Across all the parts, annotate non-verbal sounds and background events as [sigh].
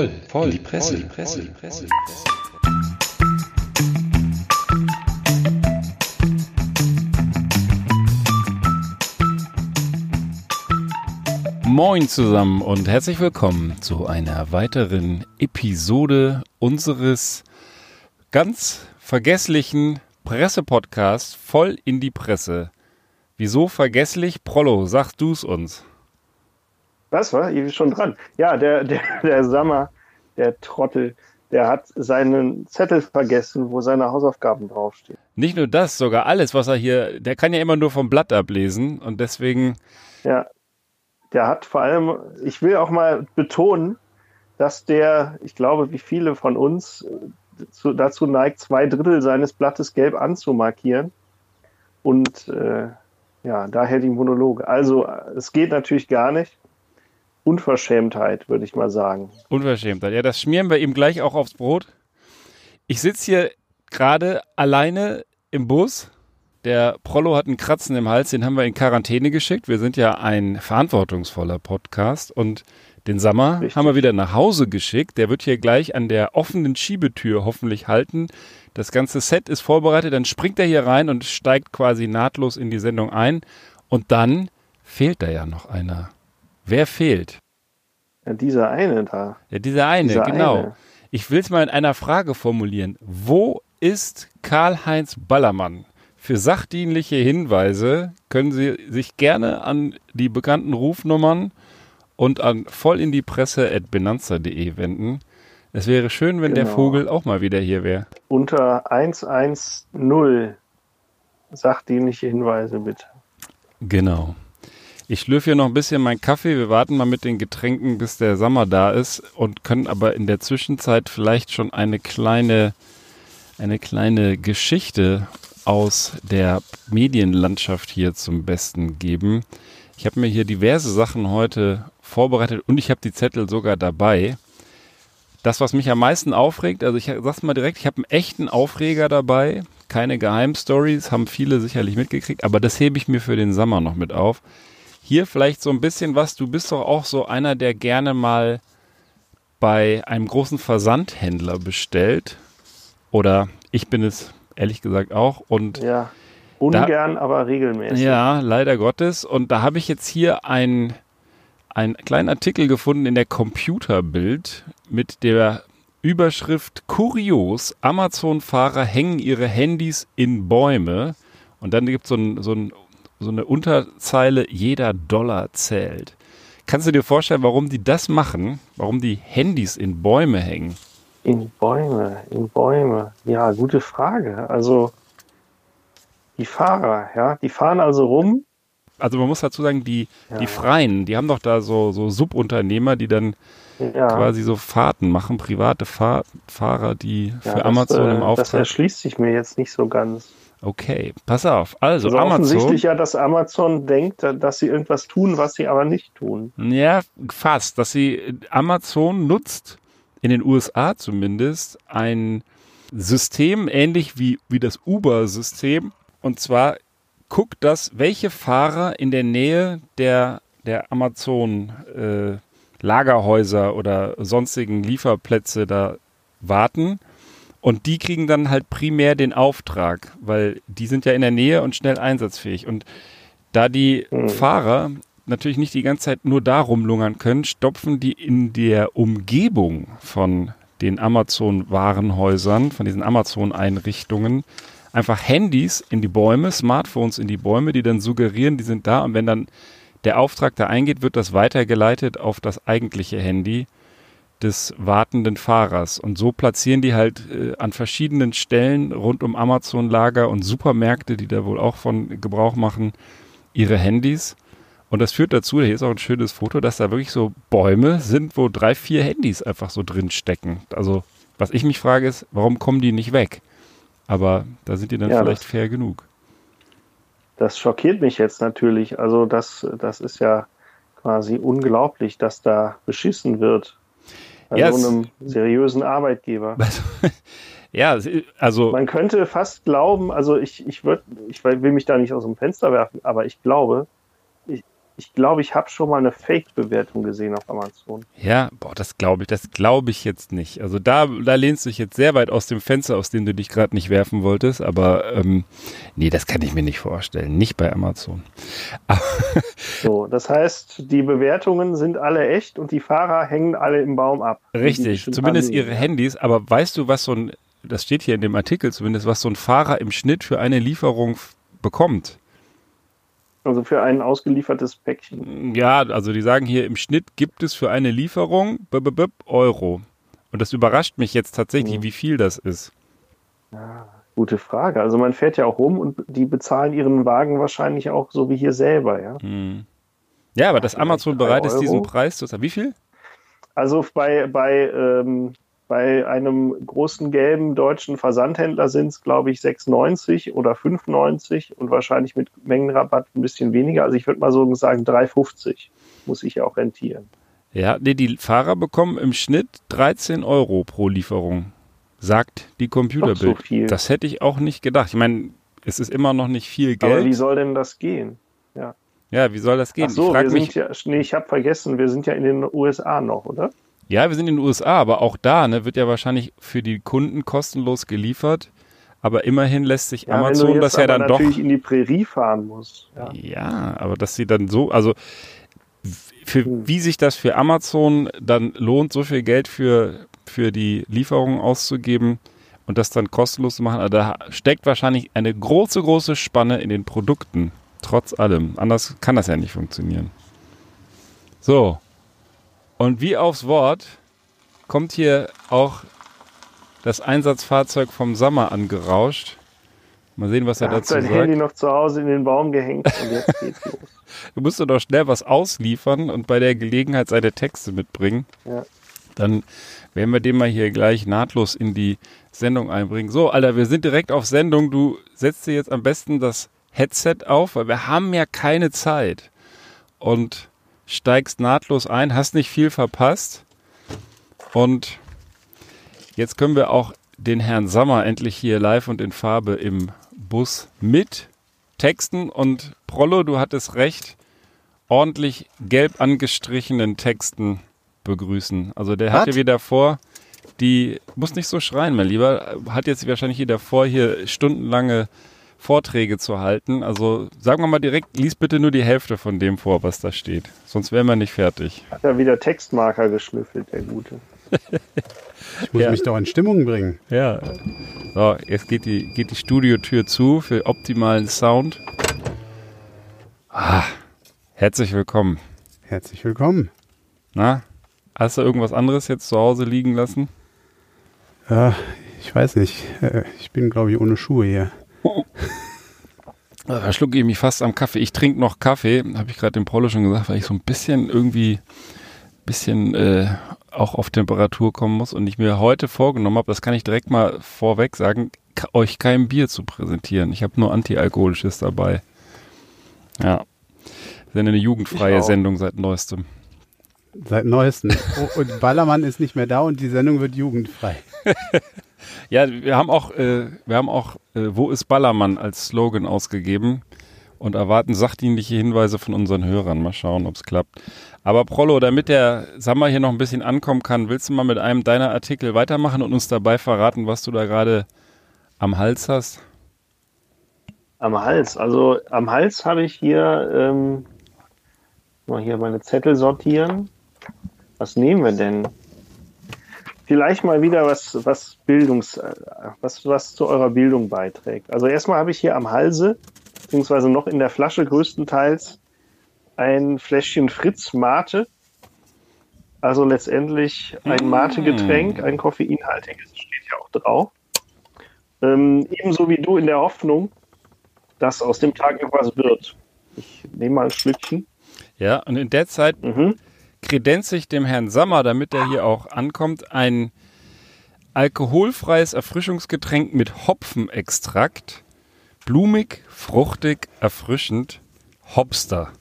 voll, voll, in die Presse, voll, Presse, voll, Presse. Moin zusammen und herzlich willkommen zu einer weiteren Episode unseres ganz vergesslichen Pressepodcasts voll in die Presse. Wieso vergesslich? Prollo, sagst du's uns? Was war? Ich bin schon dran. Ja, der, der, der Sammer, der Trottel, der hat seinen Zettel vergessen, wo seine Hausaufgaben draufstehen. Nicht nur das, sogar alles, was er hier, der kann ja immer nur vom Blatt ablesen und deswegen. Ja, der hat vor allem, ich will auch mal betonen, dass der, ich glaube, wie viele von uns zu, dazu neigt, zwei Drittel seines Blattes gelb anzumarkieren. Und äh, ja, daher die Monologe. Also, es geht natürlich gar nicht. Unverschämtheit, würde ich mal sagen. Unverschämtheit. Ja, das schmieren wir ihm gleich auch aufs Brot. Ich sitze hier gerade alleine im Bus. Der Prollo hat einen Kratzen im Hals, den haben wir in Quarantäne geschickt. Wir sind ja ein verantwortungsvoller Podcast und den Sammer Richtig. haben wir wieder nach Hause geschickt. Der wird hier gleich an der offenen Schiebetür hoffentlich halten. Das ganze Set ist vorbereitet. Dann springt er hier rein und steigt quasi nahtlos in die Sendung ein. Und dann fehlt da ja noch einer. Wer fehlt? Ja, dieser eine da. Ja, dieser eine, dieser genau. Eine. Ich will es mal in einer Frage formulieren. Wo ist Karl-Heinz Ballermann? Für sachdienliche Hinweise können Sie sich gerne an die bekannten Rufnummern und an voll in die Presse at benanza.de wenden. Es wäre schön, wenn genau. der Vogel auch mal wieder hier wäre. Unter 110 sachdienliche Hinweise bitte. Genau. Ich schlürfe hier noch ein bisschen meinen Kaffee. Wir warten mal mit den Getränken, bis der Sommer da ist und können aber in der Zwischenzeit vielleicht schon eine kleine, eine kleine Geschichte aus der Medienlandschaft hier zum Besten geben. Ich habe mir hier diverse Sachen heute vorbereitet und ich habe die Zettel sogar dabei. Das, was mich am meisten aufregt, also ich sag's mal direkt, ich habe einen echten Aufreger dabei. Keine Geheimstories, haben viele sicherlich mitgekriegt, aber das hebe ich mir für den Sommer noch mit auf. Hier vielleicht so ein bisschen was. Du bist doch auch so einer, der gerne mal bei einem großen Versandhändler bestellt. Oder ich bin es ehrlich gesagt auch. Und ja, ungern, da, aber regelmäßig. Ja, leider Gottes. Und da habe ich jetzt hier einen kleinen Artikel gefunden in der Computerbild mit der Überschrift Kurios, Amazon-Fahrer hängen ihre Handys in Bäume. Und dann gibt so es ein, so ein so eine Unterzeile, jeder Dollar zählt. Kannst du dir vorstellen, warum die das machen? Warum die Handys in Bäume hängen? In Bäume, in Bäume. Ja, gute Frage. Also die Fahrer, ja, die fahren also rum. Also man muss dazu sagen, die, ja. die Freien, die haben doch da so, so Subunternehmer, die dann ja. quasi so Fahrten machen, private Fahr Fahrer, die ja, für Amazon das, im Auftrag. Das erschließt sich mir jetzt nicht so ganz. Okay, pass auf. Also, also Amazon. Offensichtlich ja, dass Amazon denkt, dass sie irgendwas tun, was sie aber nicht tun. Ja, fast. Dass sie Amazon nutzt, in den USA zumindest, ein System ähnlich wie, wie das Uber-System. Und zwar guckt das, welche Fahrer in der Nähe der, der Amazon äh, Lagerhäuser oder sonstigen Lieferplätze da warten und die kriegen dann halt primär den Auftrag, weil die sind ja in der Nähe und schnell einsatzfähig. Und da die mhm. Fahrer natürlich nicht die ganze Zeit nur da rumlungern können, stopfen die in der Umgebung von den Amazon-Warenhäusern, von diesen Amazon-Einrichtungen, einfach Handys in die Bäume, Smartphones in die Bäume, die dann suggerieren, die sind da. Und wenn dann der Auftrag da eingeht, wird das weitergeleitet auf das eigentliche Handy des wartenden Fahrers. Und so platzieren die halt äh, an verschiedenen Stellen rund um Amazon-Lager und Supermärkte, die da wohl auch von Gebrauch machen, ihre Handys. Und das führt dazu, hier ist auch ein schönes Foto, dass da wirklich so Bäume sind, wo drei, vier Handys einfach so drin stecken. Also, was ich mich frage, ist, warum kommen die nicht weg? Aber da sind die dann ja, vielleicht fair genug. Das schockiert mich jetzt natürlich. Also, das, das ist ja quasi unglaublich, dass da beschissen wird bei ja, so einem seriösen Arbeitgeber. [laughs] ja, also. Man könnte fast glauben, also ich, ich, würd, ich will mich da nicht aus dem Fenster werfen, aber ich glaube, ich, glaube, ich habe schon mal eine Fake-Bewertung gesehen auf Amazon. Ja, boah, das glaube ich, das glaube ich jetzt nicht. Also da, da lehnst du dich jetzt sehr weit aus dem Fenster, aus dem du dich gerade nicht werfen wolltest, aber ähm, nee, das kann ich mir nicht vorstellen. Nicht bei Amazon. [laughs] so, das heißt, die Bewertungen sind alle echt und die Fahrer hängen alle im Baum ab. Richtig, zumindest ihre Handys, aber weißt du, was so ein, das steht hier in dem Artikel zumindest, was so ein Fahrer im Schnitt für eine Lieferung bekommt? Also für ein ausgeliefertes Päckchen. Ja, also die sagen hier, im Schnitt gibt es für eine Lieferung b -b -b Euro. Und das überrascht mich jetzt tatsächlich, mhm. wie viel das ist. Ja, gute Frage. Also man fährt ja auch rum und die bezahlen ihren Wagen wahrscheinlich auch so wie hier selber, ja. Mhm. Ja, aber dass Amazon bereit ist, diesen Preis zu zahlen. Wie viel? Also bei, bei ähm, bei einem großen gelben deutschen Versandhändler sind es, glaube ich, 6,90 oder 5,90 und wahrscheinlich mit Mengenrabatt ein bisschen weniger. Also ich würde mal so sagen, 3,50 muss ich ja auch rentieren. Ja, nee, die Fahrer bekommen im Schnitt 13 Euro pro Lieferung, sagt die Computerbild. So viel. Das hätte ich auch nicht gedacht. Ich meine, es ist immer noch nicht viel Geld. Aber wie soll denn das gehen? Ja. Ja, wie soll das gehen? Ach so, ich wir mich, ja, nee, ich habe vergessen, wir sind ja in den USA noch, oder? Ja, wir sind in den USA, aber auch da ne, wird ja wahrscheinlich für die Kunden kostenlos geliefert. Aber immerhin lässt sich ja, Amazon das ja dann doch. natürlich in die Prärie fahren muss. Ja. ja, aber dass sie dann so, also für, hm. wie sich das für Amazon dann lohnt, so viel Geld für, für die Lieferung auszugeben und das dann kostenlos zu machen, also da steckt wahrscheinlich eine große, große Spanne in den Produkten. Trotz allem. Anders kann das ja nicht funktionieren. So, und wie aufs Wort kommt hier auch das Einsatzfahrzeug vom Sommer angerauscht. Mal sehen, was er, er dazu sagt. Hat sein Handy noch zu Hause in den Baum gehängt und jetzt [laughs] geht's los. Du musst doch schnell was ausliefern und bei der Gelegenheit seine Texte mitbringen. Ja. Dann werden wir den mal hier gleich nahtlos in die Sendung einbringen. So, Alter, wir sind direkt auf Sendung. Du setzt dir jetzt am besten das Headset auf, weil wir haben ja keine Zeit. Und steigst nahtlos ein, hast nicht viel verpasst. Und jetzt können wir auch den Herrn Sommer endlich hier live und in Farbe im Bus mit Texten. Und Prollo, du hattest recht, ordentlich gelb angestrichenen Texten begrüßen. Also der What? hatte wieder vor, die, muss nicht so schreien, mein Lieber, hat jetzt wahrscheinlich wieder vor, hier stundenlange Vorträge zu halten. Also sagen wir mal direkt, lies bitte nur die Hälfte von dem vor, was da steht. Sonst wären wir nicht fertig. Hat er wieder Textmarker geschnüffelt, der Gute. [laughs] ich muss ja. mich doch in Stimmung bringen. Ja. So, jetzt geht die, geht die Studiotür zu für optimalen Sound. Ah, herzlich willkommen. Herzlich willkommen. Na, hast du irgendwas anderes jetzt zu Hause liegen lassen? Ja, ich weiß nicht. Äh, ich bin, glaube ich, ohne Schuhe hier. Da schlucke ich mich fast am Kaffee. Ich trinke noch Kaffee, habe ich gerade dem Paulo schon gesagt, weil ich so ein bisschen irgendwie, bisschen äh, auch auf Temperatur kommen muss und ich mir heute vorgenommen habe, das kann ich direkt mal vorweg sagen, euch kein Bier zu präsentieren. Ich habe nur Antialkoholisches dabei. Ja. Das ist eine jugendfreie Sendung seit neuestem. Seit neuestem. Oh, und Ballermann ist nicht mehr da und die Sendung wird jugendfrei. [laughs] Ja, wir haben auch, äh, wir haben auch äh, Wo ist Ballermann als Slogan ausgegeben und erwarten sachdienliche Hinweise von unseren Hörern. Mal schauen, ob es klappt. Aber Prollo, damit der Sammer hier noch ein bisschen ankommen kann, willst du mal mit einem deiner Artikel weitermachen und uns dabei verraten, was du da gerade am Hals hast? Am Hals, also am Hals habe ich hier ähm, mal hier meine Zettel sortieren. Was nehmen wir denn? vielleicht mal wieder was, was Bildungs, äh, was, was zu eurer Bildung beiträgt. Also erstmal habe ich hier am Halse, beziehungsweise noch in der Flasche größtenteils, ein Fläschchen Fritz Mate. Also letztendlich ein mm. Mate-Getränk, ein koffeinhaltiges, steht ja auch drauf. Ähm, ebenso wie du in der Hoffnung, dass aus dem Tag noch was wird. Ich nehme mal ein Schlückchen. Ja, und in der Zeit mhm kredenze ich dem Herrn Sammer, damit er hier auch ankommt, ein alkoholfreies Erfrischungsgetränk mit Hopfenextrakt. Blumig, fruchtig, erfrischend. Hopster.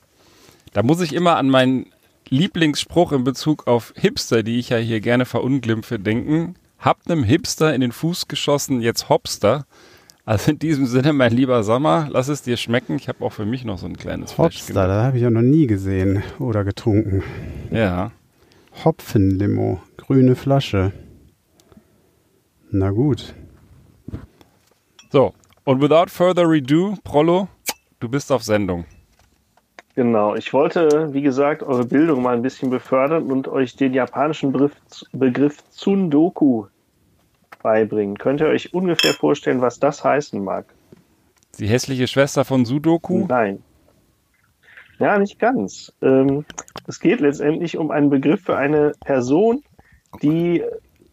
Da muss ich immer an meinen Lieblingsspruch in Bezug auf Hipster, die ich ja hier gerne verunglimpfe, denken. Habt nem Hipster in den Fuß geschossen, jetzt Hopster. Also in diesem Sinne, mein lieber Sommer, lass es dir schmecken. Ich habe auch für mich noch so ein kleines Hopster, das habe ich ja noch nie gesehen oder getrunken. Ja. Hopfenlimo, grüne Flasche. Na gut. So, und without further ado, Prollo, du bist auf Sendung. Genau, ich wollte, wie gesagt, eure Bildung mal ein bisschen befördern und euch den japanischen Begriff, Begriff Tsundoku beibringen. Könnt ihr euch ungefähr vorstellen, was das heißen mag? Die hässliche Schwester von Sudoku? Nein. Ja, nicht ganz. Ähm, es geht letztendlich um einen Begriff für eine Person, die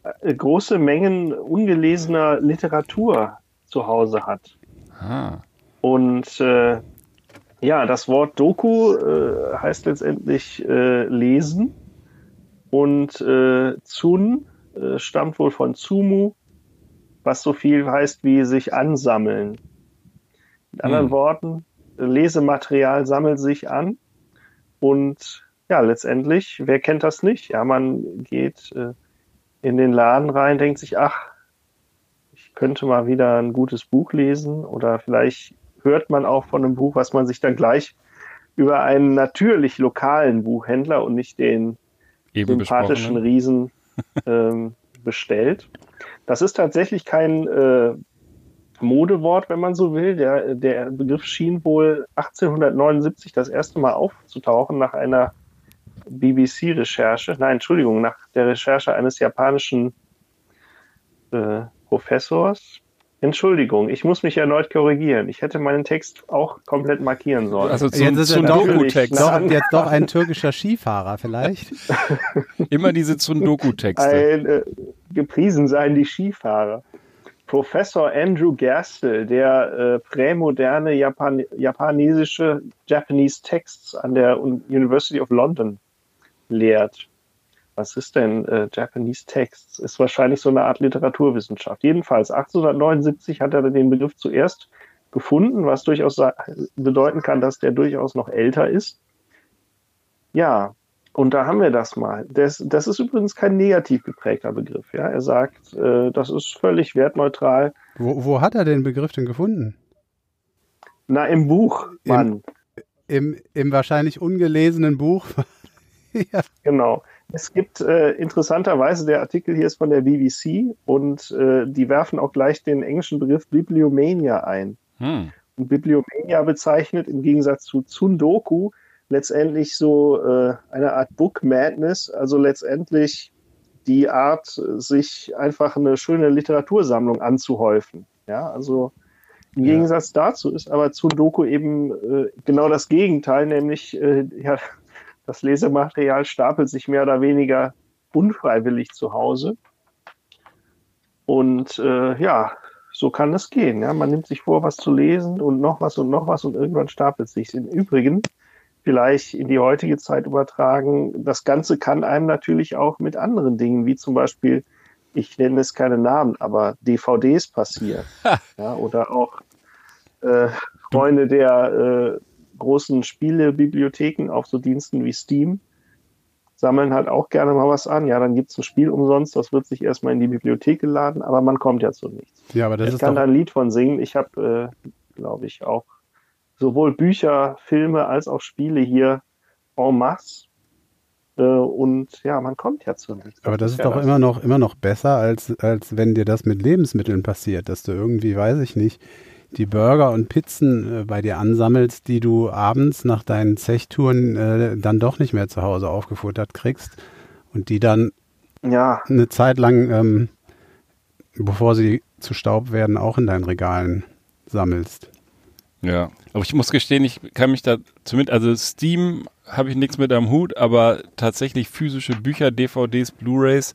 äh, große Mengen ungelesener Literatur zu Hause hat. Ah. Und äh, ja, das Wort Doku äh, heißt letztendlich äh, lesen und äh, Zun äh, stammt wohl von Zumu, was so viel heißt wie sich ansammeln. Mit anderen Hm. Worten, Lesematerial sammelt sich an und ja, letztendlich, wer kennt das nicht? Ja, man geht äh, in den Laden rein, denkt sich, ach, ich könnte mal wieder ein gutes Buch lesen oder vielleicht hört man auch von einem Buch, was man sich dann gleich über einen natürlich lokalen Buchhändler und nicht den Eben sympathischen besprochene. Riesen ähm, bestellt. Das ist tatsächlich kein äh, Modewort, wenn man so will. Der, der Begriff schien wohl 1879 das erste Mal aufzutauchen nach einer BBC-Recherche. Nein, Entschuldigung, nach der Recherche eines japanischen äh, Professors. Entschuldigung, ich muss mich erneut korrigieren. Ich hätte meinen Text auch komplett markieren sollen. Also Jetzt zum, ist er zum natürlich Doku-Text. nach- Doch, jetzt doch ein türkischer Skifahrer vielleicht. [laughs] Immer diese Tsundoku-Texte. Ein, äh, gepriesen seien die Skifahrer. Professor Andrew Gerstel, der äh, prämoderne Japan japanesische Japanese Texts an der Un- University of London lehrt. Was ist denn äh, Japanese Texts? Ist wahrscheinlich so eine Art Literaturwissenschaft. Jedenfalls 1879 hat er den Begriff zuerst gefunden, was durchaus bedeuten kann, dass der durchaus noch älter ist. Ja, und da haben wir das mal. Das, das ist übrigens kein negativ geprägter Begriff. Ja? Er sagt, äh, das ist völlig wertneutral. Wo, wo hat er den Begriff denn gefunden? Na, im Buch, Mann. Im, im wahrscheinlich ungelesenen Buch. [laughs] ja. Genau. Es gibt äh, interessanterweise, der Artikel hier ist von der BBC und äh, die werfen auch gleich den englischen Begriff Bibliomania ein. Hm. Und Bibliomania bezeichnet im Gegensatz zu Tsundoku letztendlich so äh, eine Art Book Madness, also letztendlich die Art, sich einfach eine schöne Literatursammlung anzuhäufen. Ja, also im Ja. Gegensatz dazu ist aber Tsundoku eben äh, genau das Gegenteil, nämlich äh, ja, das Lesematerial stapelt sich mehr oder weniger unfreiwillig zu Hause. Und äh, ja, so kann es gehen. Ja? Man nimmt sich vor, was zu lesen und noch was und noch was und irgendwann stapelt sich. Im Übrigen, vielleicht in die heutige Zeit übertragen, das Ganze kann einem natürlich auch mit anderen Dingen, wie zum Beispiel, ich nenne es keine Namen, aber DVDs passieren. ja, oder auch äh, Freunde der äh, großen Spielebibliotheken auf so Diensten wie Steam sammeln halt auch gerne mal was an. Ja, dann gibt es ein Spiel umsonst, das wird sich erstmal in die Bibliothek geladen, aber man kommt ja zu nichts. ja, aber das ich ist kann da ein Lied von singen. Ich habe, äh, glaube ich, auch sowohl Bücher, Filme als auch Spiele hier en masse. Äh, und ja, man kommt ja zu nichts. aber das ist ja doch immer noch, immer noch besser, als, als wenn dir das mit Lebensmitteln passiert, dass du irgendwie, weiß ich nicht, die Burger und Pizzen äh, bei dir ansammelst, die du abends nach deinen Zechtouren äh, dann doch nicht mehr zu Hause aufgefuttert kriegst und die dann Ja, eine Zeit lang, ähm, bevor sie zu Staub werden, auch in deinen Regalen sammelst. Ja, aber ich muss gestehen, ich kann mich da zumindest, also Steam habe ich nichts mit am Hut, aber tatsächlich physische Bücher, DVDs, Blu-rays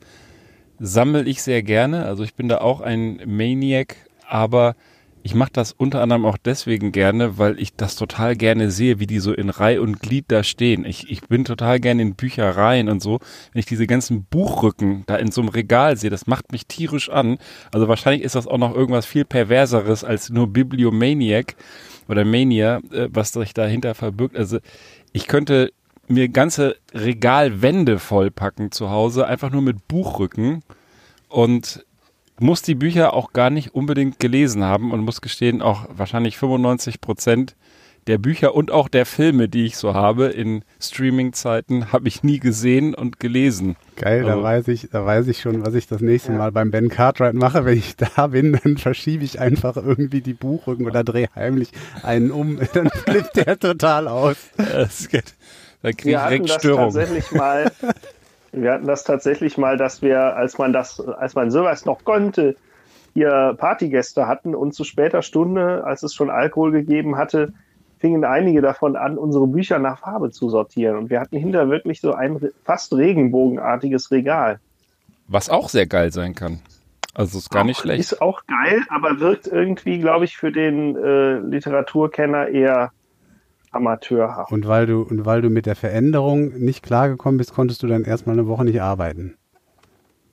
sammle ich sehr gerne. Also ich bin da auch ein Maniac, aber ich mache das unter anderem auch deswegen gerne, weil ich das total gerne sehe, wie die so in Reih und Glied da stehen. Ich, ich bin total gerne in Büchereien und so. Wenn ich diese ganzen Buchrücken da in so einem Regal sehe, das macht mich tierisch an. Also wahrscheinlich ist das auch noch irgendwas viel perverseres als nur Bibliomaniac oder Mania, äh, was sich dahinter verbirgt. Also ich könnte mir ganze Regalwände vollpacken zu Hause, einfach nur mit Buchrücken. Und muss die Bücher auch gar nicht unbedingt gelesen haben und muss gestehen, auch wahrscheinlich 95 Prozent der Bücher und auch der Filme, die ich so habe in Streaming-Zeiten, habe ich nie gesehen und gelesen. Geil, Also- da weiß ich, da weiß ich schon, was ich das nächste Mal beim Ben Cartwright mache. Wenn ich da bin, dann verschiebe ich einfach irgendwie die Buchrücken oder drehe heimlich einen um. [laughs] Dann flippt der total aus. Das geht, da kriege ich direkt Störung. tatsächlich mal. [laughs] Wir hatten das tatsächlich mal, dass wir, als man das, als man sowas noch konnte, hier Partygäste hatten und zu später Stunde, als es schon Alkohol gegeben hatte, fingen einige davon an, unsere Bücher nach Farbe zu sortieren. Und wir hatten hinter wirklich so ein fast regenbogenartiges Regal. Was auch sehr geil sein kann. Also ist gar nicht Auch- schlecht. Ist auch geil, aber wirkt irgendwie, glaube ich, für den äh, Literaturkenner eher amateurhaft. Und weil du, und weil du mit der Veränderung nicht klargekommen bist, konntest du dann erstmal eine Woche nicht arbeiten.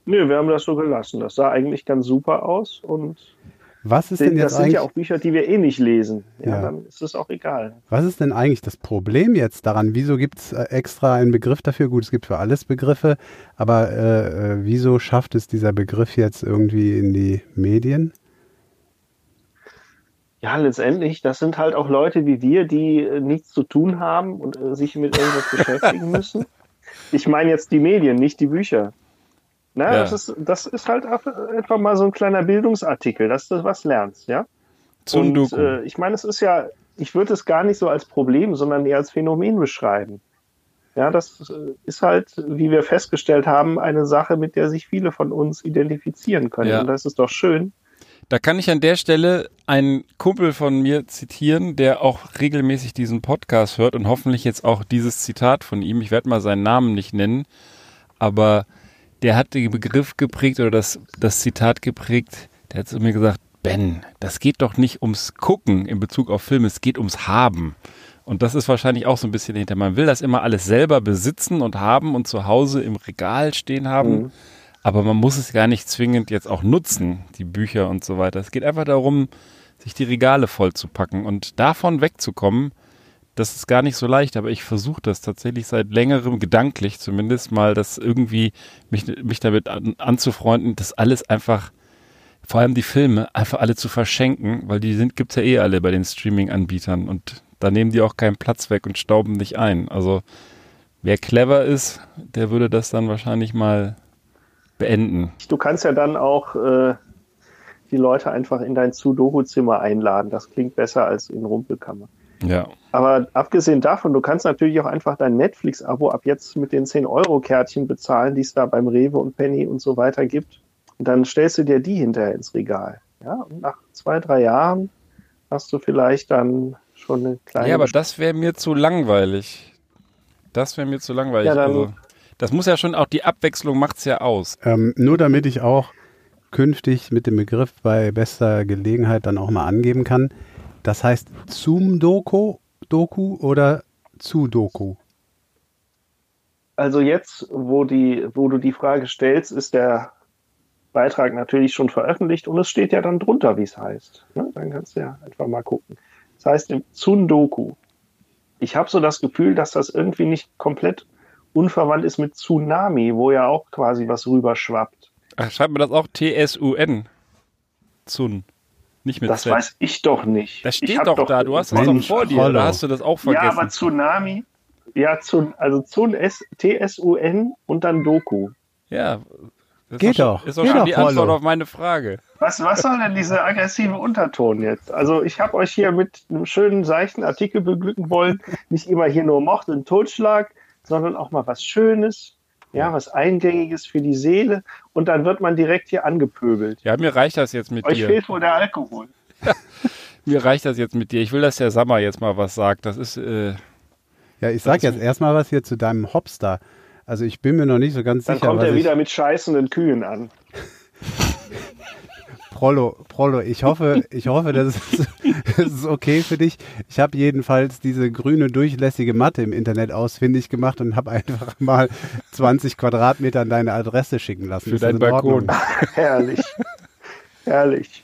Nö, wir haben das so gelassen. Das sah eigentlich ganz super aus und Was ist denn das jetzt sind eigentlich, ja auch Bücher, die wir eh nicht lesen. Ja, Ja. dann ist es auch egal. was ist denn eigentlich das Problem jetzt daran? Wieso gibt es extra einen Begriff dafür? Gut, es gibt für alles Begriffe, aber äh, äh, wieso schafft es dieser Begriff jetzt irgendwie in die Medien? Ja, letztendlich, das sind halt auch Leute wie wir, die äh, nichts zu tun haben und äh, sich mit irgendwas [laughs] beschäftigen müssen. Ich meine jetzt die Medien, nicht die Bücher. Na, Ja. das, ist, das ist halt einfach einfach mal so ein kleiner Bildungsartikel, dass du was lernst, ja? Zum und äh, ich meine, es ist ja, ich würde es gar nicht so als Problem, sondern eher als Phänomen beschreiben. Ja, das äh, ist halt, wie wir festgestellt haben, eine Sache, mit der sich viele von uns identifizieren können. Ja. Und das ist doch schön. Da kann ich an der Stelle einen Kumpel von mir zitieren, der auch regelmäßig diesen Podcast hört und hoffentlich jetzt auch dieses Zitat von ihm. Ich werde mal seinen Namen nicht nennen, aber der hat den Begriff geprägt oder das, das Zitat geprägt. Der hat zu mir gesagt, Ben, das geht doch nicht ums Gucken in Bezug auf Filme, es geht ums Haben. Und das ist wahrscheinlich auch so ein bisschen hinter. Man will das immer alles selber besitzen und haben und zu Hause im Regal stehen haben. Mhm. Aber man muss es gar nicht zwingend jetzt auch nutzen, die Bücher und so weiter. Es geht einfach darum, sich die Regale voll zu packen und davon wegzukommen. Das ist gar nicht so leicht, aber ich versuche das tatsächlich seit längerem, gedanklich zumindest mal, das irgendwie mich, mich damit an, anzufreunden, das alles einfach, vor allem die Filme, einfach alle zu verschenken, weil die sind, gibt's ja eh alle bei den Streaming-Anbietern und da nehmen die auch keinen Platz weg und stauben nicht ein. Also wer clever ist, der würde das dann wahrscheinlich mal beenden. Du kannst ja dann auch äh, die Leute einfach in dein Sudoku-Zimmer einladen. Das klingt besser als in Rumpelkammer. Ja. Aber abgesehen davon, du kannst natürlich auch einfach dein Netflix-Abo ab jetzt mit den 10-Euro-Kärtchen bezahlen, die es da beim Rewe und Penny und so weiter gibt. Und dann stellst du dir die hinterher ins Regal. Ja, und nach zwei, drei Jahren hast du vielleicht dann schon eine kleine. Ja, aber das wäre mir zu langweilig. Das wäre mir zu langweilig. Ja, dann- also, das muss ja schon auch, die Abwechslung macht's ja aus. Ähm, nur damit ich auch künftig mit dem Begriff bei bester Gelegenheit dann auch mal angeben kann. Das heißt Zoom-Doku Doku oder Zu-Doku? Also jetzt, wo, die, wo du die Frage stellst, ist der Beitrag natürlich schon veröffentlicht und es steht ja dann drunter, wie es heißt. Ne? Dann kannst du ja einfach mal gucken. Das heißt im Tsundoku. Ich habe so das Gefühl, dass das irgendwie nicht komplett unverwandt ist mit Tsunami, wo ja auch quasi was rüberschwappt. Ach, schreibt mir das auch T-S-U-N. Zun. Nicht mit Das Z. weiß ich doch nicht. das steht hab doch, da. Du hast das doch vor dir. Da hast du das auch vergessen. Ja, aber Tsunami, ja, Tsun, also Tsun, S, T-S-U-N und dann Doku. Ja. Das Geht doch. Ist doch schon doch, die Antwort Rollo. auf meine Frage. Was, was soll denn dieser aggressive Unterton jetzt? Also ich habe euch hier mit einem schönen, seichten Artikel beglücken wollen. Nicht immer hier nur Mord und Totschlag, sondern auch mal was Schönes, ja, was Eingängiges für die Seele. Und dann wird man direkt hier angepöbelt. Ja, mir reicht das jetzt mit Euch dir. fehlt wohl der Alkohol. [laughs] Mir reicht das jetzt mit dir. Ich will, dass der Sammer jetzt mal was sagt. Das ist, äh, Ja, ich sag jetzt erstmal was hier zu deinem Hopster. Also ich bin mir noch nicht so ganz Dann sicher, kommt was er ich, wieder mit scheißenden Kühen an. [laughs] Prollo, Prollo, ich hoffe, ich hoffe, das ist, [laughs] das ist okay für dich. Ich habe jedenfalls diese grüne durchlässige Matte im Internet ausfindig gemacht und habe einfach [laughs] mal 20 Quadratmeter an deine Adresse schicken lassen. Für deinen? Balkon. [laughs] Herrlich. Herrlich.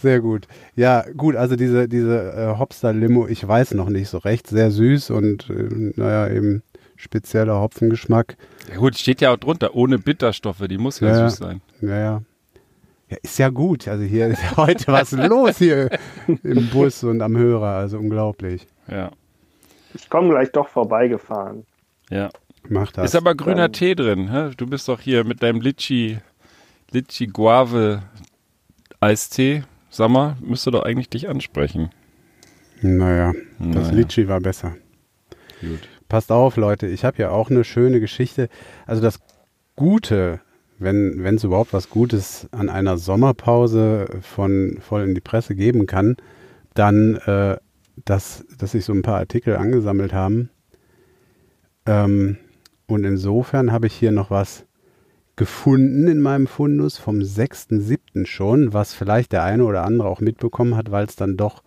Sehr gut. Ja, gut, also diese, diese äh, Hopster-Limo, ich weiß noch nicht so recht. Sehr süß und äh, naja, eben spezieller Hopfengeschmack. Ja gut, steht ja auch drunter, ohne Bitterstoffe, die muss ja, Ja, süß sein. Naja. Ja, ist ja gut. Also hier [laughs] ist ja heute was los hier im Bus und am Hörer. Also unglaublich. Ja, Ich komme gleich doch vorbeigefahren. ja. Mach das. Ist aber grüner Dann- Tee drin. Hä? Du bist doch hier mit deinem Litchi, Litchi Guave Eistee. Sag mal, müsste doch eigentlich dich ansprechen. naja, das Naja. Litschi war besser. Gut. Passt auf, Leute. Ich habe ja auch eine schöne Geschichte. Also das Gute, wenn es überhaupt was Gutes an einer Sommerpause von voll in die Presse geben kann, dann, äh, dass, dass sich so ein paar Artikel angesammelt haben. Ähm, und insofern habe ich hier noch was gefunden in meinem Fundus vom 6.7. schon, was vielleicht der eine oder andere auch mitbekommen hat, weil es dann doch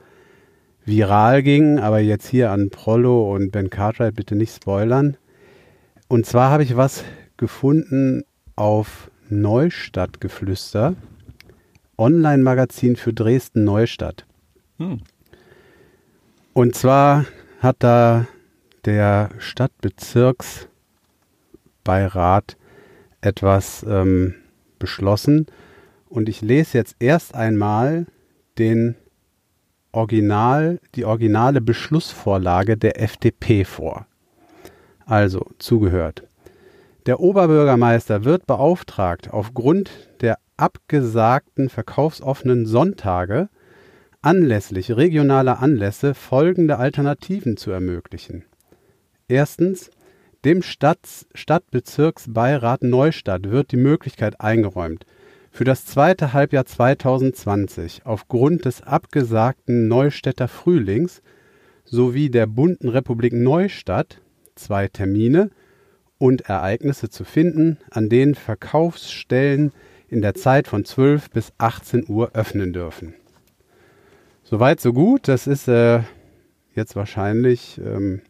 viral ging, aber jetzt hier an Prollo und Ben Cartwright bitte nicht spoilern. Und zwar habe ich was gefunden auf Neustadtgeflüster, Online-Magazin für Dresden Neustadt. Hm. Und zwar hat da der Stadtbezirksbeirat etwas ähm, beschlossen. Und ich lese jetzt erst einmal den Original, die originale Beschlussvorlage der FDP vor. Also zugehört. Der Oberbürgermeister wird beauftragt, aufgrund der abgesagten verkaufsoffenen Sonntage anlässlich regionaler Anlässe folgende Alternativen zu ermöglichen. Erstens, dem Stadt Stadtbezirksbeirat Neustadt wird die Möglichkeit eingeräumt, für das zweite Halbjahr 2020 aufgrund des abgesagten Neustädter Frühlings sowie der bunten Republik Neustadt zwei Termine und Ereignisse zu finden, an denen Verkaufsstellen in der Zeit von 12 bis 18 Uhr öffnen dürfen. Soweit, so gut. Das ist äh, jetzt wahrscheinlich ähm,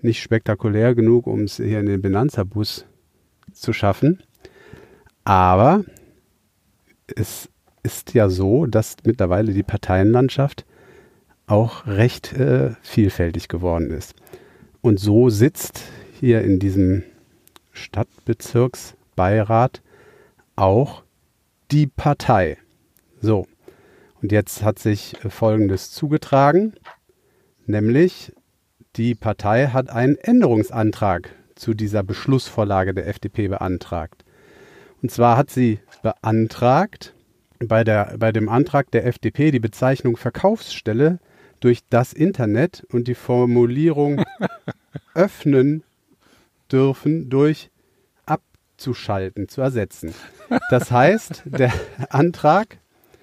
nicht spektakulär genug, um es hier in den Benanza-Bus zu schaffen. Aber es ist ja so, dass mittlerweile die Parteienlandschaft auch recht äh, vielfältig geworden ist. Und so sitzt hier in diesem Stadtbezirksbeirat auch die Partei. So, und jetzt hat sich äh, Folgendes zugetragen, nämlich die Partei hat einen Änderungsantrag zu dieser Beschlussvorlage der FDP beantragt. Und zwar hat sie beantragt, bei, der, bei dem Antrag der FDP die Bezeichnung Verkaufsstelle durch das Internet und die Formulierung [laughs] öffnen dürfen durch abzuschalten zu ersetzen. Das heißt, der [laughs] Antrag,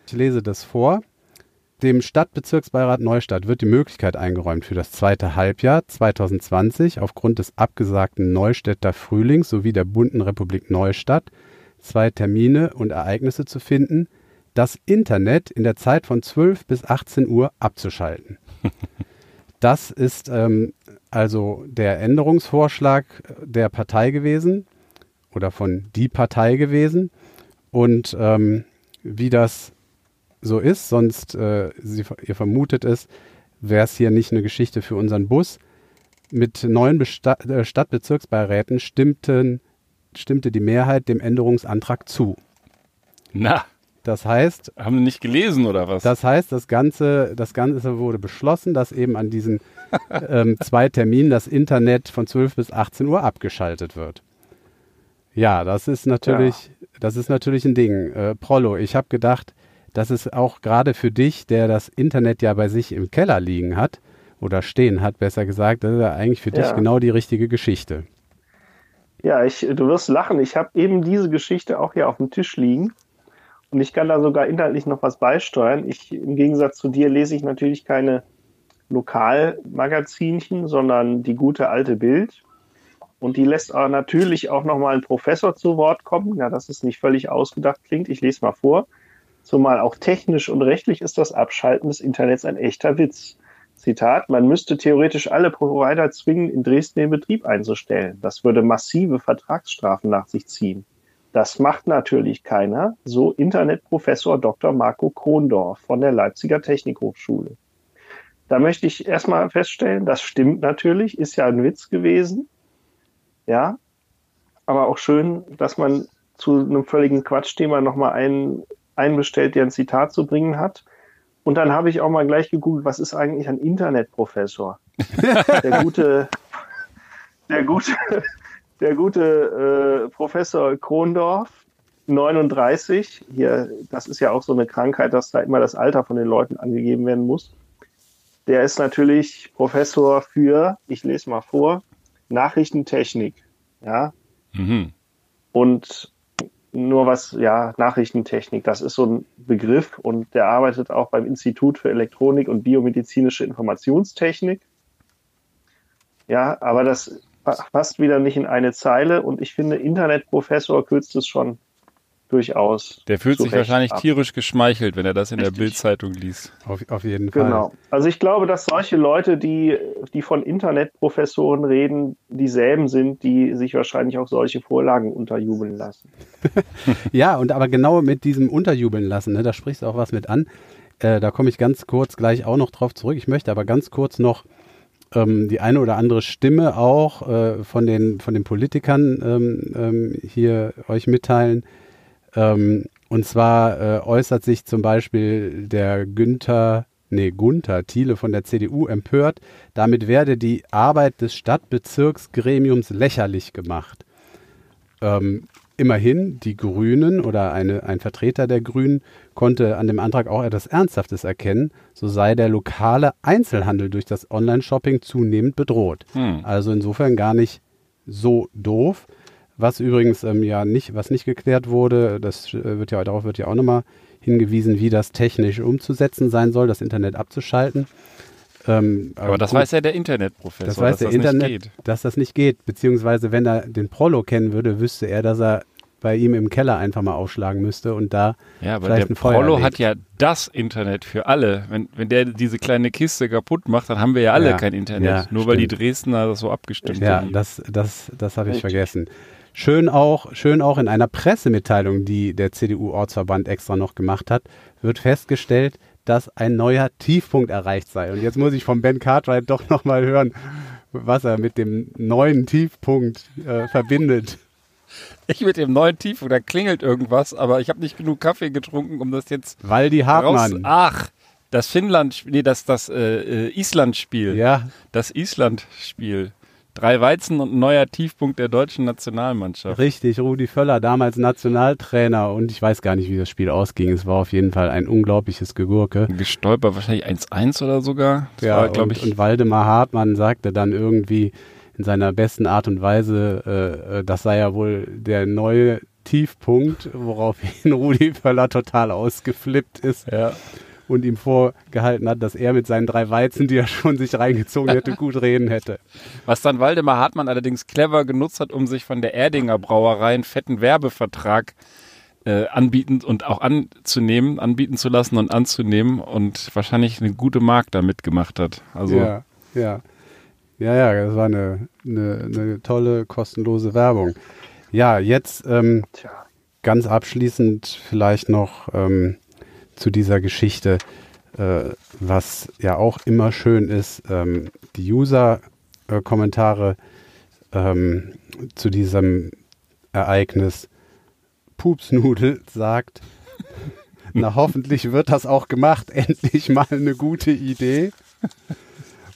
ich lese das vor, dem Stadtbezirksbeirat Neustadt wird die Möglichkeit eingeräumt, für das zweite Halbjahr 2020 aufgrund des abgesagten Neustädter Frühlings sowie der bunten Republik Neustadt zwei Termine und Ereignisse zu finden, das Internet in der Zeit von 12 bis 18 Uhr abzuschalten. [laughs] Das ist ähm, also der Änderungsvorschlag der Partei gewesen oder von die Partei gewesen. Und ähm, wie das so ist, sonst äh, Sie, ihr vermutet es, wäre es hier nicht eine Geschichte für unseren Bus. Mit neun Besta äh, Stadtbezirksbeiräten stimmten, stimmte die Mehrheit dem Änderungsantrag zu. Na, Das heißt, haben wir nicht gelesen oder was? das heißt, das Ganze, das Ganze wurde beschlossen, dass eben an diesen ähm, zwei Terminen das Internet von 12 bis 18 Uhr abgeschaltet wird. Ja, das ist natürlich, das ist natürlich ein Ding. Äh, Prollo, ich habe gedacht, das ist auch gerade für dich, der das Internet ja bei sich im Keller liegen hat oder stehen hat, besser gesagt, das ist ja eigentlich für dich Ja. genau die richtige Geschichte. Ja, ich, du wirst lachen. Ich habe eben diese Geschichte auch hier auf dem Tisch liegen. Und ich kann da sogar inhaltlich noch was beisteuern. Ich, im Gegensatz zu dir, lese ich natürlich keine Lokalmagazinchen, sondern die gute alte Bild. Und die lässt aber natürlich auch nochmal ein Professor zu Wort kommen. Ja, dass es nicht völlig ausgedacht klingt. Ich lese mal vor. Zumal auch technisch und rechtlich ist das Abschalten des Internets ein echter Witz. Zitat, man müsste theoretisch alle Provider zwingen, in Dresden den Betrieb einzustellen. Das würde massive Vertragsstrafen nach sich ziehen. Das macht natürlich keiner, so Internetprofessor Dr. Marco Krondorf von der Leipziger Technikhochschule. Da möchte ich erstmal feststellen, das stimmt natürlich, ist ja ein Witz gewesen. ja, aber auch schön, dass man zu einem völligen Quatschthema nochmal einen einbestellt, der ein Zitat zu bringen hat. Und dann habe ich auch mal gleich gegoogelt, was ist eigentlich ein Internetprofessor? [laughs] der gute, der gute, der gute äh, Professor Krondorf, 39, hier, das ist ja auch so eine Krankheit, dass da immer das Alter von den Leuten angegeben werden muss. Der ist natürlich Professor für, ich lese mal vor, Nachrichtentechnik. Ja. Mhm. Und nur was, ja, Nachrichtentechnik, das ist so ein Begriff und der arbeitet auch beim Institut für Elektronik und biomedizinische Informationstechnik. Ja, aber das passt wieder nicht in eine Zeile und ich finde, Internetprofessor kürzt es schon durchaus. Der fühlt sich wahrscheinlich ab. tierisch geschmeichelt, wenn er das in Richtig. der Bildzeitung liest. Auf, auf jeden Fall. Genau. Also ich glaube, dass solche Leute, die, die von Internetprofessoren reden, dieselben sind, die sich wahrscheinlich auch solche Vorlagen unterjubeln lassen. [laughs] ja, und aber genau mit diesem Unterjubeln lassen, ne, da sprichst du auch was mit an. Äh, da komme ich ganz kurz gleich auch noch drauf zurück. Ich möchte aber ganz kurz noch ähm, die eine oder andere Stimme auch äh, von, den, von den Politikern ähm, ähm, hier euch mitteilen, ähm, und zwar äh, äußert sich zum Beispiel der Günther, nee, Gunther Thiele von der CDU empört, damit werde die Arbeit des Stadtbezirksgremiums lächerlich gemacht. Ähm, immerhin, die Grünen oder eine, ein Vertreter der Grünen konnte an dem Antrag auch etwas Ernsthaftes erkennen. So sei der lokale Einzelhandel durch das Online-Shopping zunehmend bedroht. Hm. Also insofern gar nicht so doof. Was übrigens ähm, ja nicht, was nicht geklärt wurde, das äh, wird ja darauf wird ja auch nochmal hingewiesen, wie das technisch umzusetzen sein soll, das Internet abzuschalten. Ähm, aber, aber das gut, weiß ja der Internetprofessor, das weiß der das Internet, dass das nicht geht. Beziehungsweise, wenn er den Prolo kennen würde, wüsste er, dass er bei ihm im Keller einfach mal aufschlagen müsste und da ja, aber vielleicht der ein Feuer Prolo legt. hat ja das Internet für alle. Wenn, wenn der diese kleine Kiste kaputt macht, dann haben wir ja alle ja, kein Internet. Ja, nur stimmt. weil die Dresdner das so abgestimmt ja, haben. Ja, das, das, das habe ich vergessen. Schön auch, schön auch in einer Pressemitteilung, die der CDU-Ortsverband extra noch gemacht hat, wird festgestellt, dass ein neuer Tiefpunkt erreicht sei. Und jetzt muss ich von Ben Cartwright doch nochmal hören, was er mit dem neuen Tiefpunkt äh, verbindet. Ich mit dem neuen Tiefpunkt, da klingelt irgendwas, aber ich habe nicht genug Kaffee getrunken, um das jetzt. Weil die Hartmann. Ach, das Finnland, nee, das, das äh, äh Island-Spiel. Ja. Das Island-Spiel. Drei Weizen und ein neuer Tiefpunkt der deutschen Nationalmannschaft. Richtig, Rudi Völler, damals Nationaltrainer und ich weiß gar nicht, wie das Spiel ausging. Es war auf jeden Fall ein unglaubliches Gegurke. Gestolpert, wahrscheinlich 1-1 oder sogar. Das ja, war, und, ich und Waldemar Hartmann sagte dann irgendwie in seiner besten Art und Weise, äh, äh das sei ja wohl der neue Tiefpunkt, woraufhin [laughs] Rudi Völler total ausgeflippt ist. Ja und ihm vorgehalten hat, dass er mit seinen drei Weizen, die er schon sich reingezogen hätte, gut reden hätte. Was dann Waldemar Hartmann allerdings clever genutzt hat, um sich von der Erdinger Brauerei einen fetten Werbevertrag äh, anbieten und auch anzunehmen, anbieten zu lassen und anzunehmen und wahrscheinlich eine gute Mark damit gemacht hat. Also ja, ja. Ja, ja, das war eine, eine, eine tolle, kostenlose Werbung. Ja, jetzt ähm, ganz abschließend vielleicht noch ähm, zu dieser Geschichte, äh, was ja auch immer schön ist, ähm, die User-Kommentare ähm, zu diesem Ereignis. Pupsnudel sagt, [laughs] na hoffentlich wird das auch gemacht, [laughs] endlich mal eine gute Idee.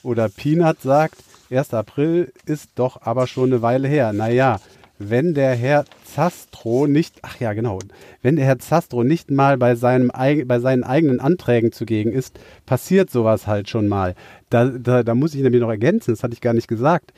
Oder Peanut sagt, 1. April ist doch aber schon eine Weile her. Naja, wenn der Herr Zastro nicht, ach ja, genau, wenn der Herr Zastro nicht mal bei, seinem, bei seinen eigenen Anträgen zugegen ist, passiert sowas halt schon mal. Da, da, da muss ich nämlich noch ergänzen, das hatte ich gar nicht gesagt.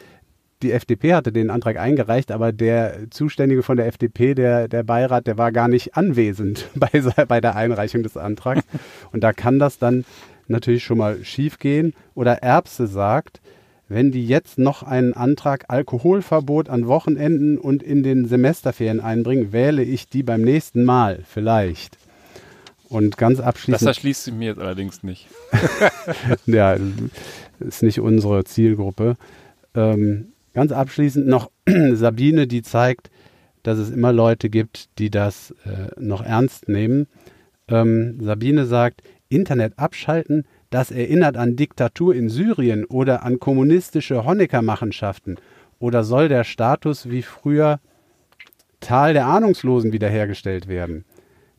Die FDP hatte den Antrag eingereicht, aber der Zuständige von der FDP, der, der Beirat, der war gar nicht anwesend [laughs] bei, bei der Einreichung des Antrags. Und da kann das dann natürlich schon mal schief gehen. Oder Erbse sagt, wenn die jetzt noch einen Antrag Alkoholverbot an Wochenenden und in den Semesterferien einbringen, wähle ich die beim nächsten Mal vielleicht. Und ganz abschließend. Das erschließt sich mir jetzt allerdings nicht. [laughs] ja, ist nicht unsere Zielgruppe. Ähm, ganz abschließend noch [clears throat] Sabine, die zeigt, dass es immer Leute gibt, die das äh, noch ernst nehmen. Ähm, Sabine sagt, Internet abschalten das erinnert an Diktatur in Syrien oder an kommunistische Honecker-Machenschaften. Oder soll der Status wie früher Tal der Ahnungslosen wiederhergestellt werden?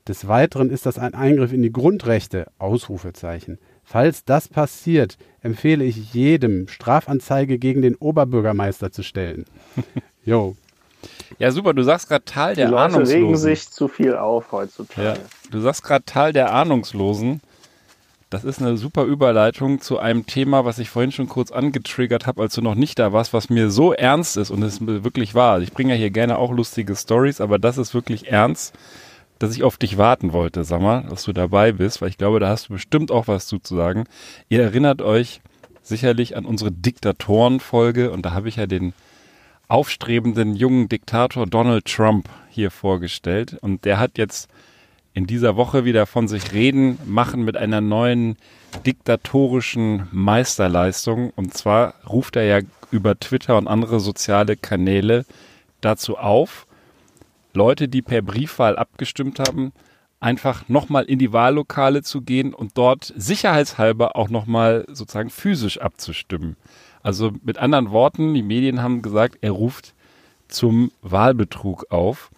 Des Weiteren ist das ein Eingriff in die Grundrechte. Ausrufezeichen. Falls das passiert, empfehle ich jedem, Strafanzeige gegen den Oberbürgermeister zu stellen. [laughs] Jo. Ja, super. Du sagst gerade Tal der Die Leute Ahnungslosen. regen sich zu viel auf heutzutage. Ja. Du sagst gerade Tal der Ahnungslosen. Das ist eine super Überleitung zu einem Thema, was ich vorhin schon kurz angetriggert habe, als du noch nicht da warst, was mir so ernst ist und es wirklich wahr. Ich bringe ja hier gerne auch lustige Stories, aber das ist wirklich ernst, dass ich auf dich warten wollte, sag mal, dass du dabei bist, weil ich glaube, da hast du bestimmt auch was zu sagen. Ihr erinnert euch sicherlich an unsere Diktatoren-Folge und da habe ich ja den aufstrebenden jungen Diktator Donald Trump hier vorgestellt und der hat jetzt in dieser Woche wieder von sich reden machen mit einer neuen diktatorischen Meisterleistung. Und zwar ruft er ja über Twitter und andere soziale Kanäle dazu auf, Leute, die per Briefwahl abgestimmt haben, einfach nochmal in die Wahllokale zu gehen und dort sicherheitshalber auch nochmal sozusagen physisch abzustimmen. Also mit anderen Worten, die Medien haben gesagt, er ruft zum Wahlbetrug auf.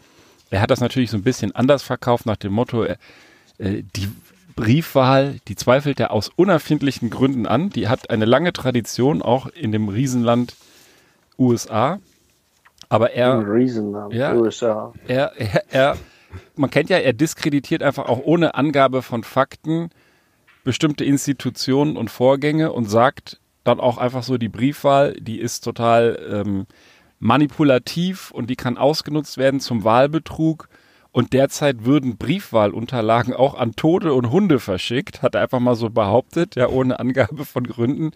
Er hat das natürlich so ein bisschen anders verkauft nach dem Motto, äh, die Briefwahl, die zweifelt er aus unerfindlichen Gründen an. Die hat eine lange Tradition auch in dem Riesenland USA. Aber er, Riesenland, Ja. USA. er, er, er, man kennt ja, er diskreditiert einfach auch ohne Angabe von Fakten bestimmte Institutionen und Vorgänge und sagt dann auch einfach so, die Briefwahl, die ist total ähm, manipulativ und die kann ausgenutzt werden zum Wahlbetrug. Und derzeit würden Briefwahlunterlagen auch an Tote und Hunde verschickt, hat er einfach mal so behauptet, ja, ohne Angabe von Gründen.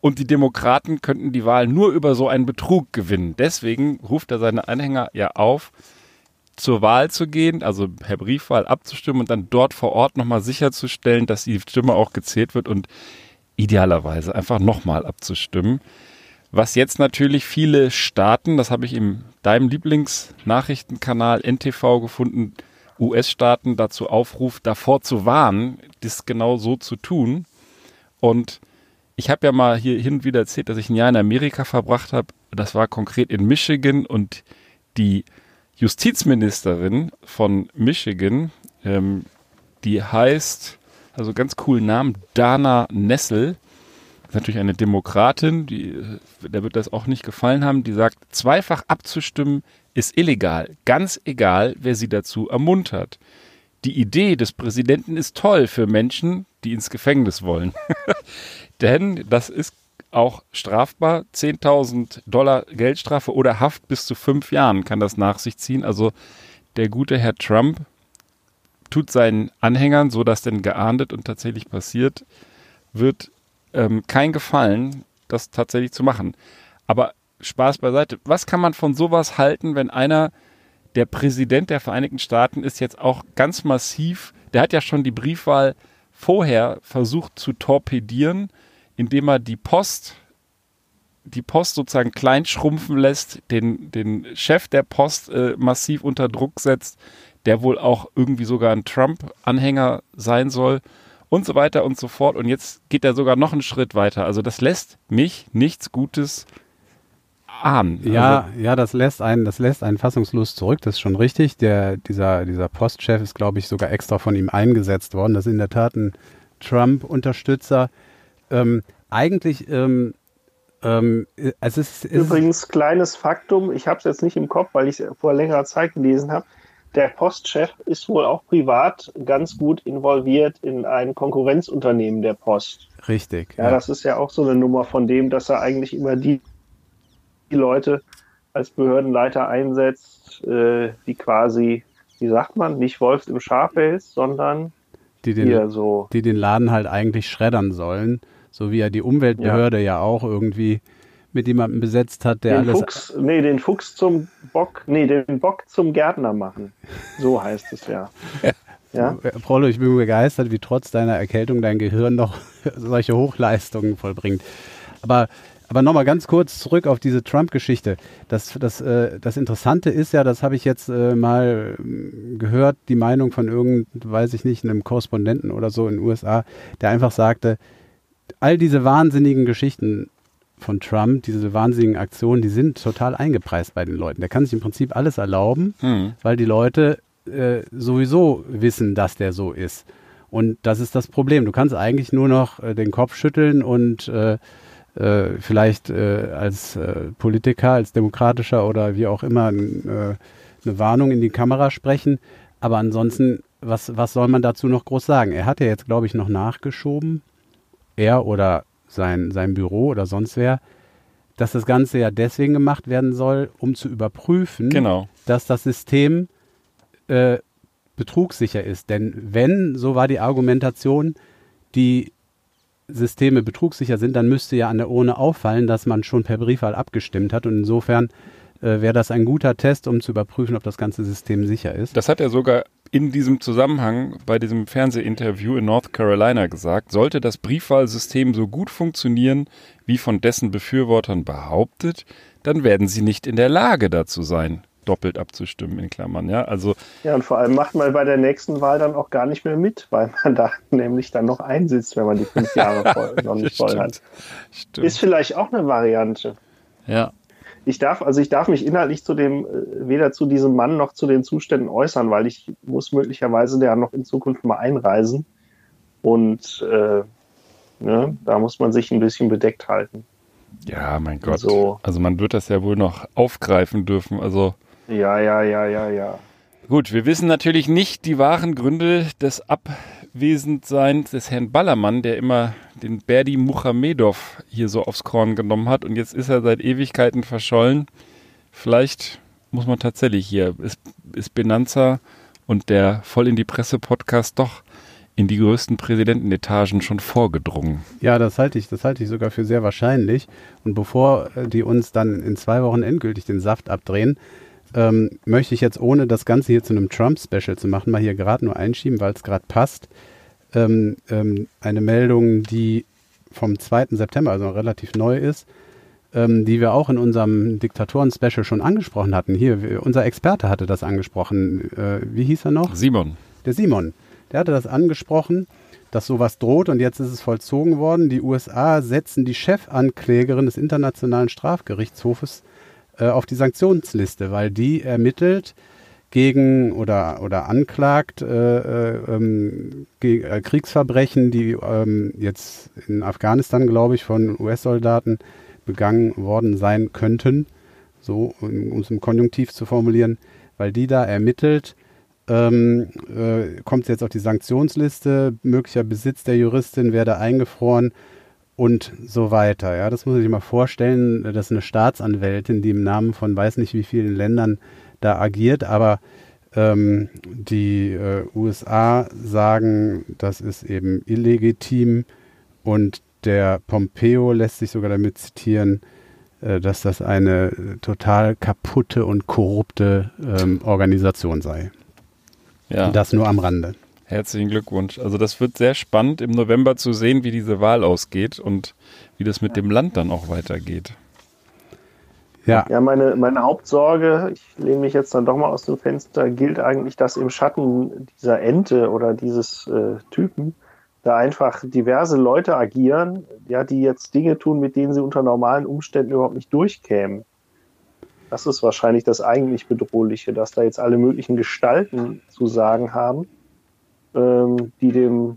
Und die Demokraten könnten die Wahl nur über so einen Betrug gewinnen. Deswegen ruft er seine Anhänger ja auf, zur Wahl zu gehen, also per Briefwahl abzustimmen und dann dort vor Ort nochmal sicherzustellen, dass die Stimme auch gezählt wird und idealerweise einfach nochmal abzustimmen. Was jetzt natürlich viele Staaten, das habe ich in deinem Lieblingsnachrichtenkanal NTV gefunden, US-Staaten dazu aufruft, davor zu warnen, das genau so zu tun. Und ich habe ja mal hier hin und wieder erzählt, dass ich ein Jahr in Amerika verbracht habe. Das war konkret in Michigan und die Justizministerin von Michigan, ähm, die heißt, also ganz coolen Namen, Dana Nessel. Ist natürlich eine Demokratin, die, äh, der wird das auch nicht gefallen haben, die sagt, zweifach abzustimmen ist illegal. Ganz egal, wer sie dazu ermuntert. Die Idee des Präsidenten ist toll für Menschen, die ins Gefängnis wollen. [laughs] Denn das ist auch strafbar. 10.000 Dollar Geldstrafe oder Haft bis zu fünf Jahren kann das nach sich ziehen. Also der gute Herr Trump tut seinen Anhängern, so dass denn geahndet und tatsächlich passiert, wird ähm, kein Gefallen, das tatsächlich zu machen. Aber Spaß beiseite. Was kann man von sowas halten, wenn einer, der Präsident der Vereinigten Staaten ist jetzt auch ganz massiv, der hat ja schon die Briefwahl vorher versucht zu torpedieren, indem er die Post, die Post sozusagen klein schrumpfen lässt, den, den Chef der Post äh, massiv unter Druck setzt, der wohl auch irgendwie sogar ein Trump-Anhänger sein soll und so weiter und so fort. Und jetzt geht er sogar noch einen Schritt weiter. Also das lässt mich nichts Gutes ahnen. Ja, Also, ja, das lässt einen, das lässt einen fassungslos zurück. Das ist schon richtig. Der, dieser, dieser Postchef ist, glaube ich, sogar extra von ihm eingesetzt worden. Das ist in der Tat ein Trump-Unterstützer. Ähm, eigentlich, ähm, ähm, es ist, es ist Übrigens, kleines Faktum, ich habe es jetzt nicht im Kopf, weil ich es vor längerer Zeit gelesen habe. Der Postchef ist wohl auch privat ganz gut involviert in ein Konkurrenzunternehmen der Post. richtig. Ja, das ist ja auch so eine Nummer von dem, dass er eigentlich immer die, die Leute als Behördenleiter einsetzt, äh, die quasi, wie sagt man, nicht Wolf im Schafpelz, sondern die den, so. die den Laden halt eigentlich schreddern sollen. So wie er die Umweltbehörde ja, auch irgendwie mit jemandem besetzt hat, der Den alles. Fuchs, nee, den Fuchs zum Bock, nee, den Bock zum Gärtner machen. So heißt es ja. [laughs] Ja, Prollo, ich bin begeistert, wie trotz deiner Erkältung dein Gehirn noch [laughs] solche Hochleistungen vollbringt. Aber, aber nochmal ganz kurz zurück auf diese Trump-Geschichte. Das, das, äh, das Interessante ist ja, das habe ich jetzt äh, mal ähm, gehört, die Meinung von irgend, weiß ich nicht, einem Korrespondenten oder so in den USA, der einfach sagte, all diese wahnsinnigen Geschichten von Trump, diese wahnsinnigen Aktionen, die sind total eingepreist bei den Leuten. Der kann sich im Prinzip alles erlauben, Hm. weil die Leute äh, sowieso wissen, dass der so ist. Und das ist das Problem. Du kannst eigentlich nur noch äh, den Kopf schütteln und äh, äh, vielleicht äh, als äh, Politiker, als demokratischer oder wie auch immer eine Warnung in die Kamera sprechen. Aber ansonsten, was, was soll man dazu noch groß sagen? Er hat ja jetzt, glaube ich, noch nachgeschoben, er oder sein, sein Büro oder sonst wer, dass das Ganze ja deswegen gemacht werden soll, um zu überprüfen, Genau. dass das System äh, betrugssicher ist. Denn wenn, so war die Argumentation, die Systeme betrugssicher sind, dann müsste ja an der Urne auffallen, dass man schon per Briefwahl abgestimmt hat. Und insofern äh, wäre das ein guter Test, um zu überprüfen, ob das ganze System sicher ist. Das hat er sogar in diesem Zusammenhang bei diesem Fernsehinterview in North Carolina gesagt. Sollte das Briefwahlsystem so gut funktionieren, wie von dessen Befürwortern behauptet, dann werden sie nicht in der Lage dazu sein, doppelt abzustimmen, in Klammern. Ja, also Ja, und vor allem macht man bei der nächsten Wahl dann auch gar nicht mehr mit, weil man da [laughs] nämlich dann noch einsitzt, wenn man die fünf Jahre voll, noch nicht [laughs] voll hat. Stimmt. Ist vielleicht auch eine Variante. ja. Ich darf, also ich darf mich inhaltlich zu dem, äh, weder zu diesem Mann noch zu den Zuständen äußern, weil ich muss möglicherweise der noch in Zukunft mal einreisen. Und äh, ne, da muss man sich ein bisschen bedeckt halten. Ja, mein Gott. So. Also man wird das ja wohl noch aufgreifen dürfen. Also Ja, ja, ja, ja, ja. Gut, wir wissen natürlich nicht die wahren Gründe des Abwesendseins des Herrn Ballermann, der immer den Berdi Muhamedov hier so aufs Korn genommen hat und jetzt ist er seit Ewigkeiten verschollen. Vielleicht muss man tatsächlich hier, ist, ist Benanza und der Voll in die Presse Podcast doch in die größten Präsidentenetagen schon vorgedrungen. Ja, das halte ich, das halte ich sogar für sehr wahrscheinlich. Und bevor äh, die uns dann in zwei Wochen endgültig den Saft abdrehen, ähm, möchte ich jetzt, ohne das Ganze hier zu einem Trump-Special zu machen, mal hier gerade nur einschieben, weil es gerade passt. Ähm, ähm, eine Meldung, die vom 2. September, also relativ neu ist, ähm, die wir auch in unserem Diktatoren-Special schon angesprochen hatten. Hier, unser Experte hatte das angesprochen. Äh, wie hieß er noch? Simon. Der Simon, der hatte das angesprochen, dass sowas droht und jetzt ist es vollzogen worden. Die USA setzen die Chefanklägerin des Internationalen Strafgerichtshofes äh, auf die Sanktionsliste, weil die ermittelt gegen oder, oder anklagt äh, äh, ähm, ge äh, Kriegsverbrechen, die ähm, jetzt in Afghanistan, glaube ich, von US-Soldaten begangen worden sein könnten, so um es im Konjunktiv zu formulieren, weil die da ermittelt, ähm, äh, kommt jetzt auf die Sanktionsliste, möglicher Besitz der Juristin werde eingefroren und so weiter. Ja, das muss man sich mal vorstellen. Das ist eine Staatsanwältin, die im Namen von weiß nicht wie vielen Ländern da agiert, aber ähm, die äh, USA sagen, das ist eben illegitim und der Pompeo lässt sich sogar damit zitieren, äh, dass das eine total kaputte und korrupte ähm, Organisation sei. Ja. Das nur am Rande. Herzlichen Glückwunsch. Also das wird sehr spannend im November zu sehen, wie diese Wahl ausgeht und wie das mit dem Land dann auch weitergeht. Ja, Ja, meine, meine Hauptsorge, ich lehne mich jetzt dann doch mal aus dem Fenster, gilt eigentlich, dass im Schatten dieser Ente oder dieses äh, Typen da einfach diverse Leute agieren, ja, die jetzt Dinge tun, mit denen sie unter normalen Umständen überhaupt nicht durchkämen. Das ist wahrscheinlich das eigentlich Bedrohliche, dass da jetzt alle möglichen Gestalten zu sagen haben, ähm, die dem,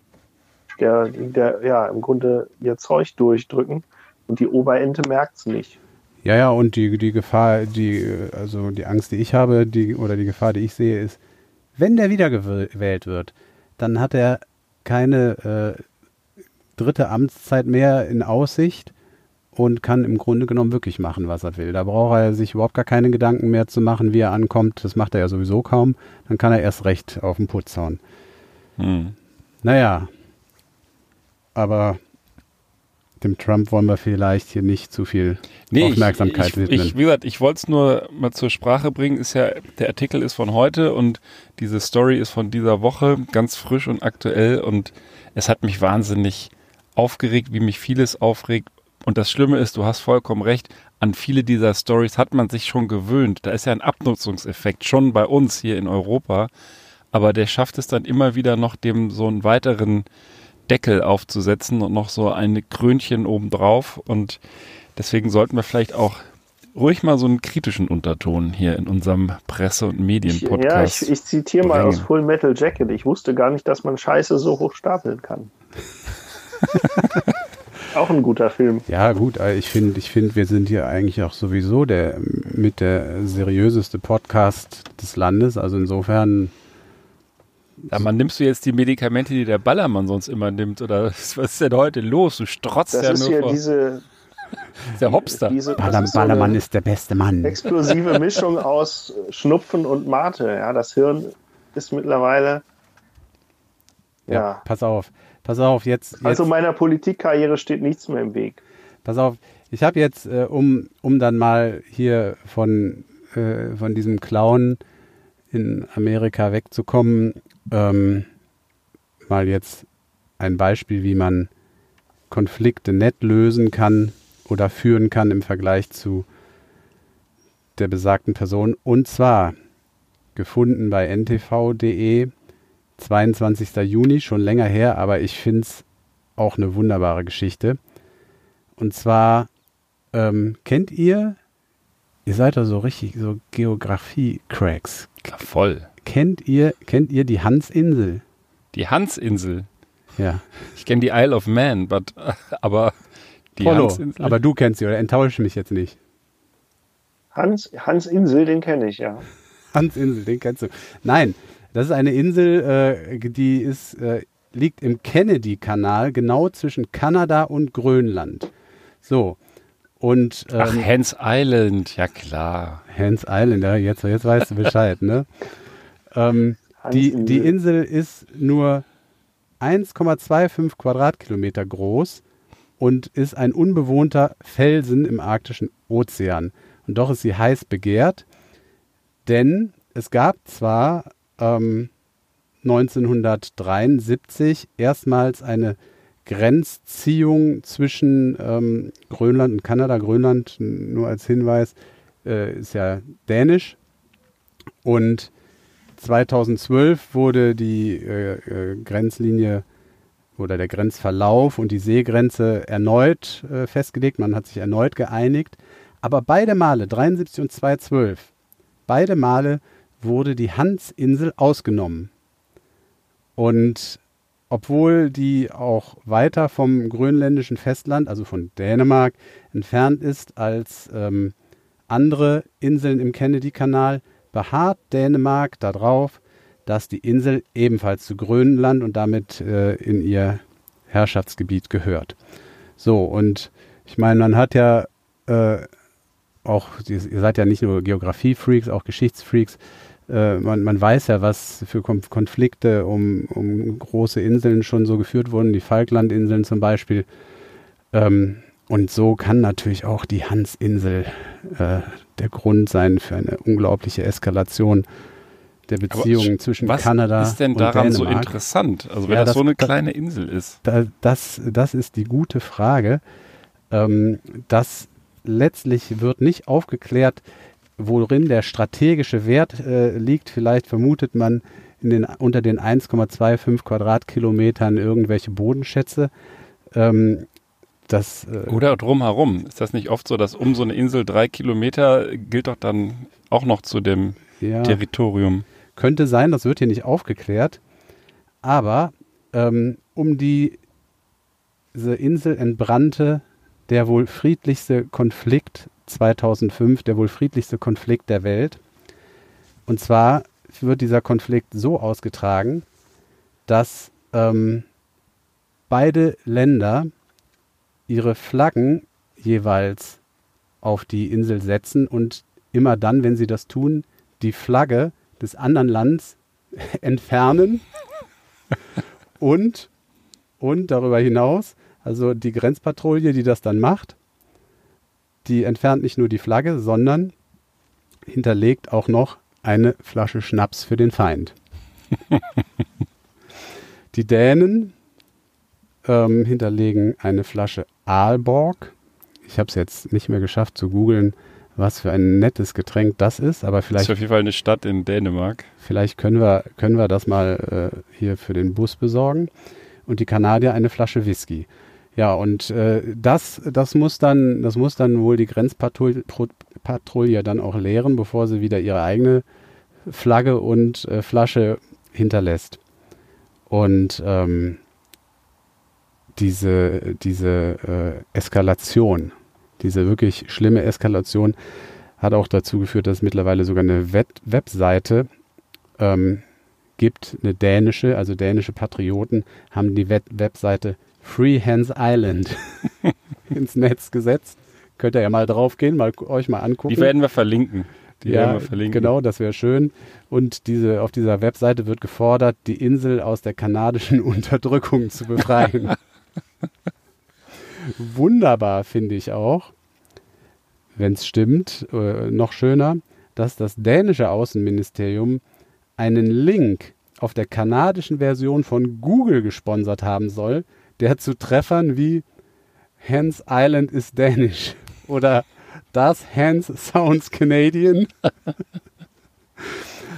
der, der, ja, im Grunde ihr Zeug durchdrücken und die Oberente merkt's nicht. ja, ja, und die, die Gefahr, die, also die Angst, die ich habe, die, oder die Gefahr, die ich sehe, ist, wenn der wiedergewählt wird, dann hat er keine äh, dritte Amtszeit mehr in Aussicht und kann im Grunde genommen wirklich machen, was er will. Da braucht er sich überhaupt gar keine Gedanken mehr zu machen, wie er ankommt. Das macht er ja sowieso kaum. Dann kann er erst recht auf den Putz hauen. Hm. Naja, aber dem Trump wollen wir vielleicht hier nicht zu viel Aufmerksamkeit ich, widmen. ich, wie gesagt, ich wollte es nur mal zur Sprache bringen. Ist ja, der Artikel ist von heute und diese Story ist von dieser Woche, ganz frisch und aktuell und es hat mich wahnsinnig aufgeregt, wie mich vieles aufregt. Und das Schlimme ist, du hast vollkommen recht, an viele dieser Stories hat man sich schon gewöhnt. Da ist ja ein Abnutzungseffekt schon bei uns hier in Europa. Aber der schafft es dann immer wieder noch dem so einen weiteren Deckel aufzusetzen und noch so ein Krönchen obendrauf. Und Deswegen sollten wir vielleicht auch ruhig mal so einen kritischen Unterton hier in unserem Presse- und Medienpodcast. Ja, ich, ich zitiere mal aus Full Metal Jacket. Ich wusste gar nicht, dass man Scheiße so hoch stapeln kann. [laughs] auch ein guter Film. Ja, gut, ich finde, ich finde, wir sind hier eigentlich auch sowieso der mit der seriöseste Podcast des Landes. Also insofern. Ja, man nimmst du jetzt die Medikamente, die der Ballermann sonst immer nimmt, oder [laughs] was ist denn heute los? Du strotzt das ja ist nur hier vor. diese, [laughs] der Hopster. diese Baller, ist so Ballermann ist der beste Mann. explosive [laughs] Mischung aus Schnupfen und Mate. Ja, das Hirn ist mittlerweile. Ja. Pass auf, pass auf, jetzt. jetzt Also meiner Politikkarriere steht nichts mehr im Weg. Pass auf, ich habe jetzt, äh, um, um dann mal hier von, äh, von diesem Clown in Amerika wegzukommen, ähm, mal jetzt ein Beispiel, wie man Konflikte nett lösen kann oder führen kann im Vergleich zu der besagten Person. Und zwar gefunden bei ntv.de, 22. Juni, schon länger her, aber ich finde es auch eine wunderbare Geschichte. Und zwar ähm, kennt ihr, ihr seid doch so richtig so Geografie-Cracks. Voll. Kennt ihr, kennt ihr die Hansinsel? Die Hansinsel. Ja. Ich kenne die Isle of Man, but, [laughs] aber die Polo, Hansinsel. aber du kennst sie, oder enttäusche mich jetzt nicht. Hans, Hans Insel, den kenne ich, ja. Hansinsel, den kennst du. Nein, das ist eine Insel, äh, die ist, äh, liegt im Kennedy-Kanal, genau zwischen Kanada und Grönland. So. Und ähm, Ach, Hans Island, ja klar. Hans Island, ja, jetzt, jetzt weißt du Bescheid, ne? [laughs] Ähm, die, die Insel ist nur 1,25 Quadratkilometer groß und ist ein unbewohnter Felsen im arktischen Ozean. Und doch ist sie heiß begehrt, denn es gab zwar ähm, 1973 erstmals eine Grenzziehung zwischen ähm, Grönland und Kanada. Grönland, nur als Hinweis, äh, ist ja dänisch. Und 2012 wurde die äh, äh, Grenzlinie oder der Grenzverlauf und die Seegrenze erneut äh, festgelegt. Man hat sich erneut geeinigt. Aber beide Male, 73 und 2012, beide Male wurde die Hansinsel ausgenommen. Und obwohl die auch weiter vom grönländischen Festland, also von Dänemark, entfernt ist als ähm, andere Inseln im Kennedy-Kanal, beharrt Dänemark darauf, dass die Insel ebenfalls zu Grönland und damit äh, in ihr Herrschaftsgebiet gehört. So, und ich meine, man hat ja äh, auch, ihr seid ja nicht nur Geografie-Freaks, auch Geschichtsfreaks. Äh, man, man weiß ja, was für Kon- Konflikte um, um große Inseln schon so geführt wurden, die Falklandinseln zum Beispiel. Ähm, und so kann natürlich auch die Hansinsel äh, der Grund sein für eine unglaubliche Eskalation der Beziehungen zwischen Was Kanada ist denn und daran so interessant? Also wenn Ja, das, das- so eine das- kleine Insel ist. Da, das, das ist die gute Frage. Ähm, das letztlich wird nicht aufgeklärt, worin der strategische Wert äh, liegt. Vielleicht vermutet man in den, unter den 1,25 Quadratkilometern irgendwelche Bodenschätze. Ähm, das, äh, Oder drumherum. Ist das nicht oft so, dass um so eine Insel drei Kilometer gilt doch dann auch noch zu dem ja, Territorium? könnte sein, das wird hier nicht aufgeklärt. Aber ähm, um die, diese Insel entbrannte der wohl friedlichste Konflikt 2005, der wohl friedlichste Konflikt der Welt. Und zwar wird dieser Konflikt so ausgetragen, dass ähm, beide Länder ihre Flaggen jeweils auf die Insel setzen und immer dann, wenn sie das tun, die Flagge des anderen Landes [laughs] entfernen [laughs] und, und darüber hinaus, also die Grenzpatrouille, die das dann macht, die entfernt nicht nur die Flagge, sondern hinterlegt auch noch eine Flasche Schnaps für den Feind. [laughs] die Dänen ähm, hinterlegen eine Flasche Aalborg. Ich habe es jetzt nicht mehr geschafft zu googeln, was für ein nettes Getränk das ist, aber Das vielleicht ist auf jeden Fall eine Stadt in Dänemark. Vielleicht können wir, können wir das mal äh, hier für den Bus besorgen. Und die Kanadier eine Flasche Whisky. Ja, und äh, das, das, muss dann, das muss dann wohl die Grenzpatrouille dann auch leeren, bevor sie wieder ihre eigene Flagge und äh, Flasche hinterlässt. Und ähm, diese, diese äh, Eskalation, diese wirklich schlimme Eskalation hat auch dazu geführt, dass es mittlerweile sogar eine Web Webseite ähm, gibt, eine dänische, also dänische Patrioten haben die Web Webseite Free Hands Island [laughs] ins Netz gesetzt. Könnt ihr ja mal draufgehen, mal euch mal angucken. Die werden wir verlinken. Die ja, werden wir verlinken. genau, das wäre schön. Und diese, auf dieser Webseite wird gefordert, die Insel aus der kanadischen [laughs] Unterdrückung zu befreien. [laughs] [laughs] Wunderbar finde ich auch, wenn es stimmt, äh, noch schöner, dass das dänische Außenministerium einen Link auf der kanadischen Version von Google gesponsert haben soll, der zu Treffern wie Hans Island is Danish [laughs] oder Das Hans Sounds Canadian. [laughs]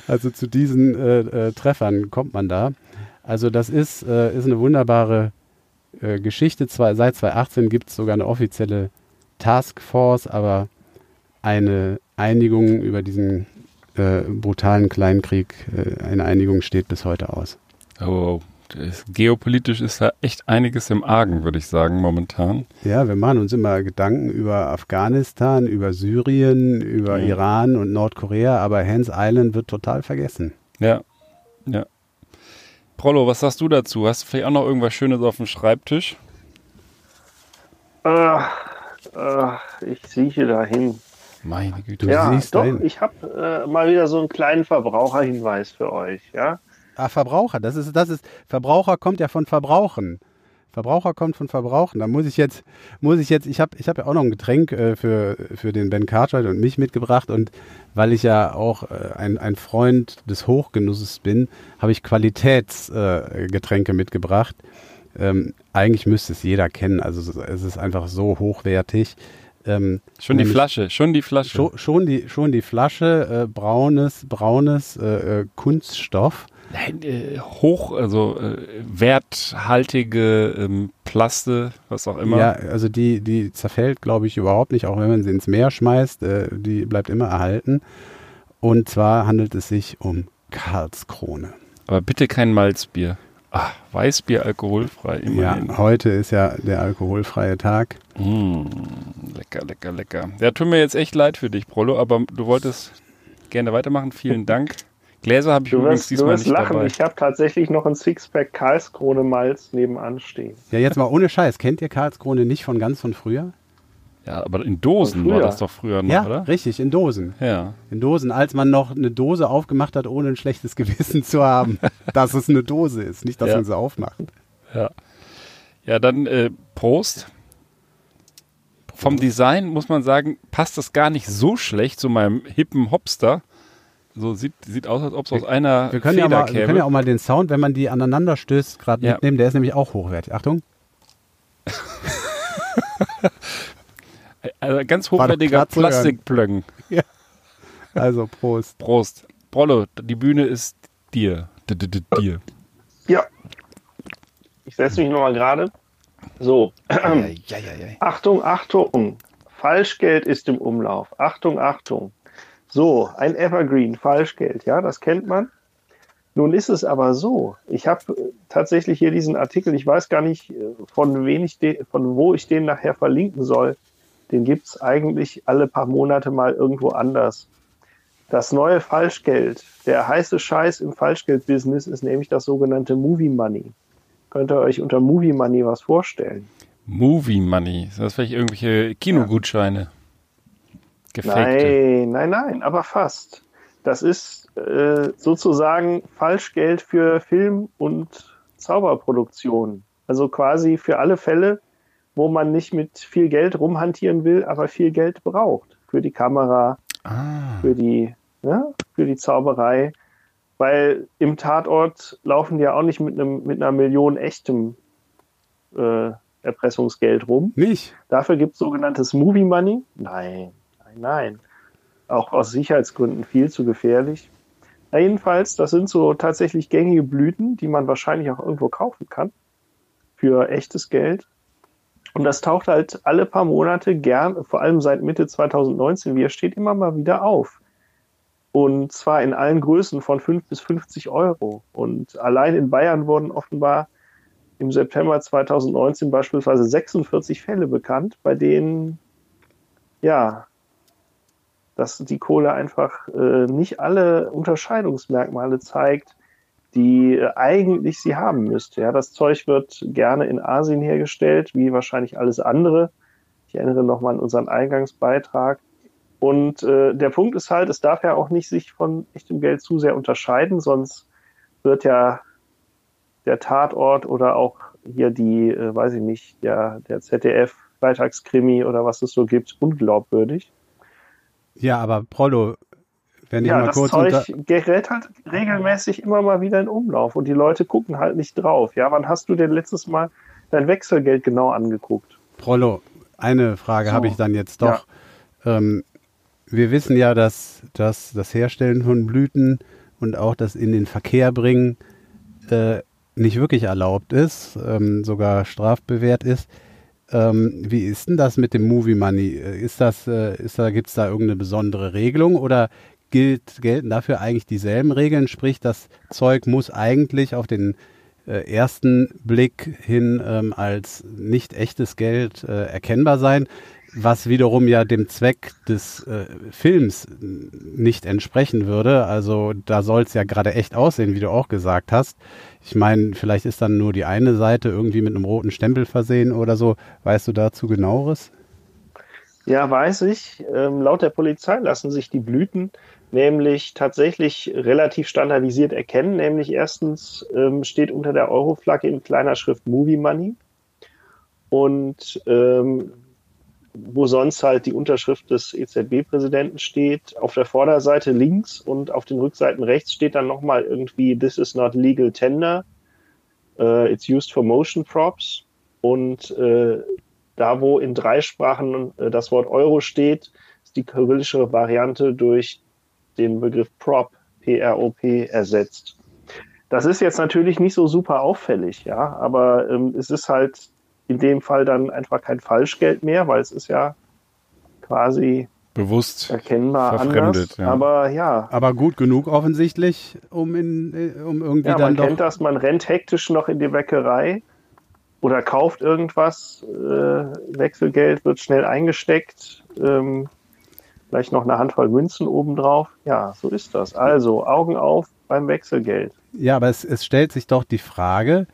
also zu diesen äh, äh, Treffern kommt man da. Also das ist, äh, ist eine wunderbare äh, Geschichte. Zwar, seit 2018 gibt es sogar eine offizielle Taskforce, aber eine Einigung über diesen äh, brutalen Kleinkrieg, äh, eine Einigung steht bis heute aus. Oh, das, geopolitisch ist da echt einiges im Argen, würde ich sagen, momentan. Ja, wir machen uns immer Gedanken über Afghanistan, über Syrien, über Mhm. Iran und Nordkorea, aber Hans Island wird total vergessen. Ja, ja. Prollo, was sagst du dazu? Hast du vielleicht auch noch irgendwas Schönes auf dem Schreibtisch? Äh, äh, ich sieche dahin. Meine Güte. Du ja, siehst doch, dahin. ich habe äh, mal wieder so einen kleinen Verbraucherhinweis für euch. Ja, Ah, Verbraucher, das ist, das ist, Verbraucher kommt ja von Verbrauchen. Verbraucher kommt von Verbrauchen. Da muss ich jetzt, muss ich jetzt, ich habe ich hab ja auch noch ein Getränk äh, für, für den Ben Cartwright und mich mitgebracht und weil ich ja auch äh, ein, ein Freund des Hochgenusses bin, habe ich Qualitätsgetränke äh, mitgebracht. Ähm, eigentlich müsste es jeder kennen, also es- ist einfach so hochwertig. Ähm, Schon die Flasche, schon die Flasche. Schon, schon, die, schon die Flasche, äh, braunes, braunes äh, äh, Kunststoff. Nein, äh, hoch, also äh, werthaltige ähm, Plaste, was auch immer. Ja, also die, die zerfällt, glaube ich, überhaupt nicht, auch wenn man sie ins Meer schmeißt. Äh, die bleibt immer erhalten. Und zwar handelt es sich um Karlskrone. Aber bitte kein Malzbier. Ah, Weißbier alkoholfrei, Ja, immerhin. heute ist ja der alkoholfreie Tag. Mm, lecker, lecker, lecker. Ja, tut mir jetzt echt leid für dich, Prollo, aber du wolltest gerne weitermachen. Vielen Dank. Gläser habe ich du übrigens wirst, du diesmal wirst nicht lachen. dabei. Ich habe tatsächlich noch ein Sixpack Karlskrone Malz nebenan stehen. Ja, jetzt mal ohne Scheiß. Kennt ihr Karlskrone nicht von ganz von früher? Ja, aber in Dosen war das doch früher noch, ja, oder? richtig, in Dosen. Ja. In Dosen, als man noch eine Dose aufgemacht hat, ohne ein schlechtes [laughs] Gewissen zu haben, dass es eine Dose ist, nicht, dass Ja. man sie aufmacht. Ja, ja dann äh, Prost. Vom Design muss man sagen, passt das gar nicht so schlecht zu meinem hippen Hopster. So sieht, sieht aus, als ob es aus einer Wir können, ja Feder mal, wir käme. können ja auch mal den Sound, wenn man die aneinander stößt, gerade Ja. mitnehmen. Der ist nämlich auch hochwertig. Achtung. [laughs] also ganz hochwertiger. Plastikplöcken. [laughs] Also Prost. Prost. Prollo, die Bühne ist dir. D -d -d dir. Ja. Ich setze mich nochmal gerade. So, Eieieiei. Achtung, Achtung. Falschgeld ist im Umlauf. Achtung, Achtung. So, ein Evergreen, Falschgeld, ja, das kennt man. Nun ist es aber so, ich habe tatsächlich hier diesen Artikel, ich weiß gar nicht, äh, von, wen ich von wo ich den nachher verlinken soll. Den gibt es eigentlich alle paar Monate mal irgendwo anders. Das neue Falschgeld, der heiße Scheiß im Falschgeld-Business ist nämlich das sogenannte Movie Money. Könnt ihr euch unter Movie Money was vorstellen? Movie Money. Sind das vielleicht irgendwelche Kinogutscheine? Gefakte. Nein, nein, nein, aber fast. Das ist äh, sozusagen Falschgeld für Film- und Zauberproduktion. Also quasi für alle Fälle, wo man nicht mit viel Geld rumhantieren will, aber viel Geld braucht. Für die Kamera, Ah. für die, ja, für die Zauberei. Weil im Tatort laufen die ja auch nicht mit, einem, mit einer Million echtem äh, Erpressungsgeld rum. Nicht? Dafür gibt es sogenanntes Movie Money. Nein, nein. Auch aus Sicherheitsgründen viel zu gefährlich. Na jedenfalls, das sind so tatsächlich gängige Blüten, die man wahrscheinlich auch irgendwo kaufen kann. Für echtes Geld. Und das taucht halt alle paar Monate gern, vor allem seit Mitte 2019, wie er steht, immer mal wieder auf. Und zwar in allen Größen von 5 bis 50 Euro. Und allein in Bayern wurden offenbar im September 2019 beispielsweise 46 Fälle bekannt, bei denen, ja, dass die Kohle einfach äh, nicht alle Unterscheidungsmerkmale zeigt, die äh, eigentlich sie haben müsste. Ja, das Zeug wird gerne in Asien hergestellt, wie wahrscheinlich alles andere. Ich erinnere nochmal an unseren Eingangsbeitrag. Und äh, der Punkt ist halt, es darf ja auch nicht sich von echtem Geld zu sehr unterscheiden, sonst wird ja der Tatort oder auch hier die, äh, weiß ich nicht, der, der ZDF Freitagskrimi oder was es so gibt, unglaubwürdig. Ja, aber Prollo, wenn ich ja, mal das kurz Zeug unter gerät halt regelmäßig immer mal wieder in Umlauf und die Leute gucken halt nicht drauf. Ja, wann hast du denn letztes Mal dein Wechselgeld genau angeguckt? Prollo, eine Frage So. habe ich dann jetzt doch. Ähm, wir wissen ja, dass, dass das Herstellen von Blüten und auch das in den Verkehr bringen äh, nicht wirklich erlaubt ist, ähm, sogar strafbewehrt ist. Ähm, wie ist denn das mit dem Movie Money? Äh, Ist das, äh, ist da, gibt es da irgendeine besondere Regelung oder gilt, gelten dafür eigentlich dieselben Regeln? Sprich, das Zeug muss eigentlich auf den äh, ersten Blick hin ähm, als nicht echtes Geld äh, erkennbar sein, was wiederum ja dem Zweck des äh, Films nicht entsprechen würde. Also da soll es ja gerade echt aussehen, wie du auch gesagt hast. Ich meine, vielleicht ist dann nur die eine Seite irgendwie mit einem roten Stempel versehen oder so. Weißt du dazu genaueres? Ja, weiß ich. Ähm, laut der Polizei lassen sich die Blüten nämlich tatsächlich relativ standardisiert erkennen. Nämlich erstens ähm, steht unter der Euroflagge in kleiner Schrift Movie Money und ähm, wo sonst halt die Unterschrift des EZB-Präsidenten steht. Auf der Vorderseite links und auf den Rückseiten rechts steht dann nochmal irgendwie This is not legal tender. Uh, it's used for motion props. Und äh, da, wo in drei Sprachen äh, das Wort Euro steht, ist die kyrillische Variante durch den Begriff Prop, P-R-O-P, ersetzt. Das ist jetzt natürlich nicht so super auffällig, ja, aber ähm, es ist halt in dem Fall dann einfach kein Falschgeld mehr, weil es ist ja quasi Bewusst. erkennbar Verfremdet, anders. ja. Aber ja, Aber gut genug offensichtlich, um, in, äh, um irgendwie ja dann man doch. kennt das, man rennt hektisch noch in die Bäckerei oder kauft irgendwas, äh, Wechselgeld wird schnell eingesteckt, ähm, vielleicht noch eine Handvoll Münzen obendrauf. Ja, so ist das. Also Augen auf beim Wechselgeld. Ja, aber es, es stellt sich doch die Frage,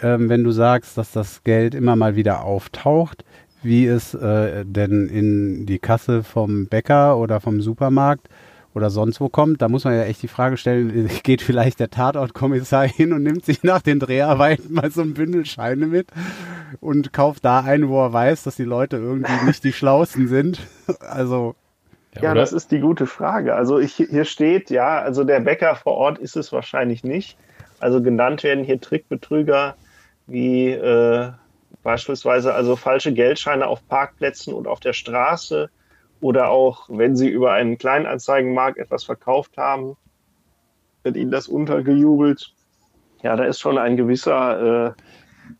ähm, wenn du sagst, dass das Geld immer mal wieder auftaucht, wie es äh, denn in die Kasse vom Bäcker oder vom Supermarkt oder sonst wo kommt, da muss man ja echt die Frage stellen, [laughs] geht vielleicht der Tatortkommissar hin und nimmt sich nach den Dreharbeiten mal so ein Bündel Scheine mit und kauft da ein, wo er weiß, dass die Leute irgendwie [laughs] nicht die Schlausten sind. Also, Ja, oder? das ist die gute Frage. Also ich, hier steht, ja, also der Bäcker vor Ort ist es wahrscheinlich nicht. Also genannt werden hier Trickbetrüger wie äh, beispielsweise also falsche Geldscheine auf Parkplätzen und auf der Straße oder auch, wenn sie über einen Kleinanzeigenmarkt etwas verkauft haben, wird ihnen das untergejubelt. Ja, da ist schon ein gewisser äh,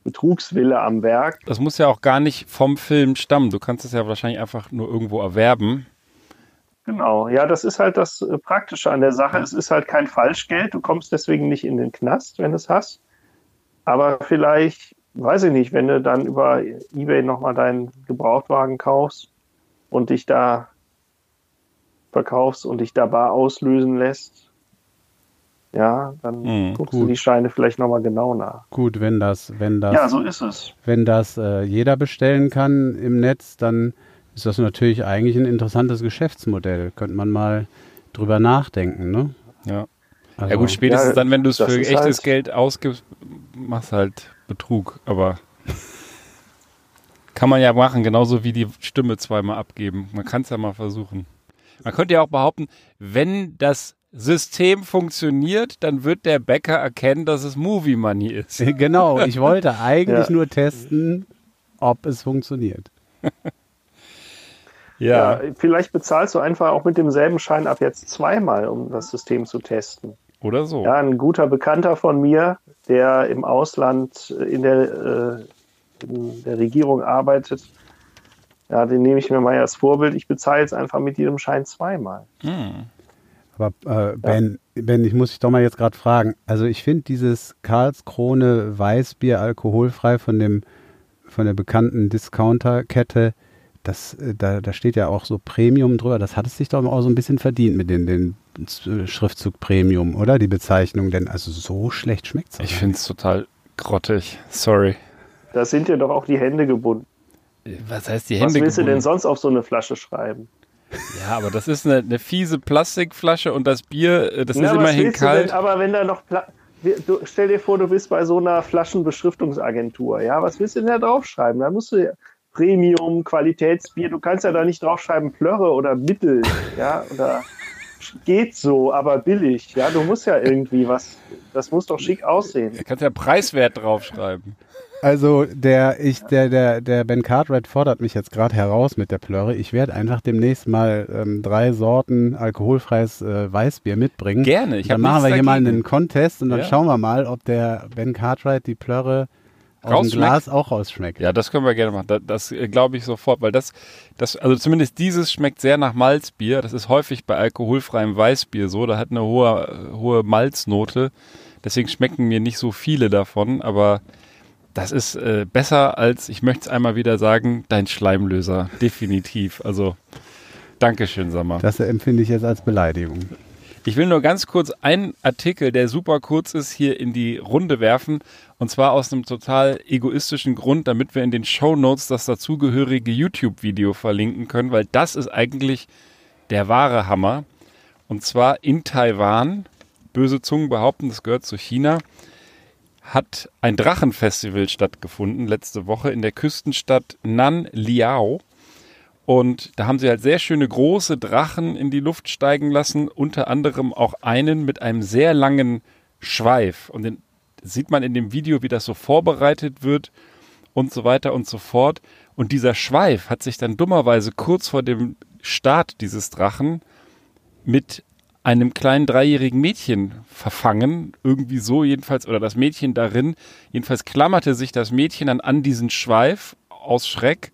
Betrugswille am Werk. Das muss ja auch gar nicht vom Film stammen. Du kannst es ja wahrscheinlich einfach nur irgendwo erwerben. Genau, ja, das ist halt das äh, Praktische an der Sache. Es ist halt kein Falschgeld. Du kommst deswegen nicht in den Knast, wenn du es hast. Aber vielleicht, weiß ich nicht, wenn du dann über Ebay nochmal deinen Gebrauchtwagen kaufst und dich da verkaufst und dich da bar auslösen lässt, ja, dann Hm, guckst du gut. die Scheine vielleicht nochmal genau nach. gut, wenn das, wenn das Ja, so ist es. wenn das äh, jeder bestellen kann im Netz, dann ist das natürlich eigentlich ein interessantes Geschäftsmodell. Könnte man mal drüber nachdenken, ne? Ja. Also, ja gut, spätestens Ja, dann, wenn du es für echtes halt- Geld ausgibst, machst halt Betrug. Aber kann man ja machen, genauso wie die Stimme zweimal abgeben. Man kann es ja mal versuchen. Man könnte ja auch behaupten, wenn das System funktioniert, dann wird der Bäcker erkennen, dass es Movie Money ist. Genau, ich wollte [laughs] eigentlich Ja. nur testen, ob es funktioniert. [laughs] Ja. vielleicht bezahlst du einfach auch mit demselben Schein ab jetzt zweimal, um das System zu testen. Oder so. Ja, ein guter Bekannter von mir, der im Ausland äh, in der, äh, in der Regierung arbeitet, ja, den nehme ich mir mal als Vorbild. Ich bezahle jetzt einfach mit jedem Schein zweimal. Hm. Aber äh, Ben, ja. Ben, ich muss dich doch mal jetzt gerade fragen. Also ich finde dieses Karlskrone Weißbier alkoholfrei von dem von der bekannten Discounterkette, das, äh, da, da steht ja auch so Premium drüber. Das hat es sich doch auch so ein bisschen verdient mit den, den Schriftzug Premium, oder? Die Bezeichnung, denn also so schlecht schmeckt es. Ich finde es total grottig. Sorry. Da sind dir doch auch die Hände gebunden. Was heißt die Hände Was willst gebunden? du denn sonst auf so eine Flasche schreiben? Ja, aber das ist eine, eine fiese Plastikflasche und das Bier, äh, das Na, ist immerhin kalt. Denn, aber wenn da noch Pla du, stell dir vor, du bist bei so einer Flaschenbeschriftungsagentur, ja, was willst du denn da draufschreiben? Da musst du Premium, Qualitätsbier, du kannst ja da nicht draufschreiben Plörre oder Mittel, ja, oder geht so, aber billig, ja, du musst ja irgendwie was, das muss doch schick aussehen. Du kannst ja preiswert draufschreiben. Also der, ich, der, der, der Ben Cartwright fordert mich jetzt gerade heraus mit der Plörre. Ich werde einfach demnächst mal ähm, drei Sorten alkoholfreies äh, Weißbier mitbringen. Gerne. Ich dann machen wir hier dagegen. mal einen Contest und dann ja. schauen wir mal, ob der Ben Cartwright die Plörre aus dem Glas auch rausschmeckt. Ja, das können wir gerne machen. Das, das äh, glaube ich sofort, weil das, das, also zumindest dieses schmeckt sehr nach Malzbier. Das ist häufig bei alkoholfreiem Weißbier so. Da hat eine hohe, hohe Malznote. Deswegen schmecken mir nicht so viele davon, aber das ist äh, besser als, ich möchte es einmal wieder sagen, dein Schleimlöser. Definitiv. Also, Dankeschön, Sammer. Das empfinde ich jetzt als Beleidigung. Ich will nur ganz kurz einen Artikel, der super kurz ist, hier in die Runde werfen. Und zwar aus einem total egoistischen Grund, damit wir in den Show Notes das dazugehörige YouTube-Video verlinken können, weil das ist eigentlich der wahre Hammer. Und zwar in Taiwan, böse Zungen behaupten, das gehört zu China, hat ein Drachenfestival stattgefunden letzte Woche in der Küstenstadt Nan Liao. Und da haben sie halt sehr schöne große Drachen in die Luft steigen lassen, unter anderem auch einen mit einem sehr langen Schweif. Und den sieht man in dem Video, wie das so vorbereitet wird und so weiter und so fort. Und dieser Schweif hat sich dann dummerweise kurz vor dem Start dieses Drachen mit einem kleinen dreijährigen Mädchen verfangen, irgendwie so jedenfalls, oder das Mädchen darin. Jedenfalls klammerte sich das Mädchen dann an diesen Schweif aus Schreck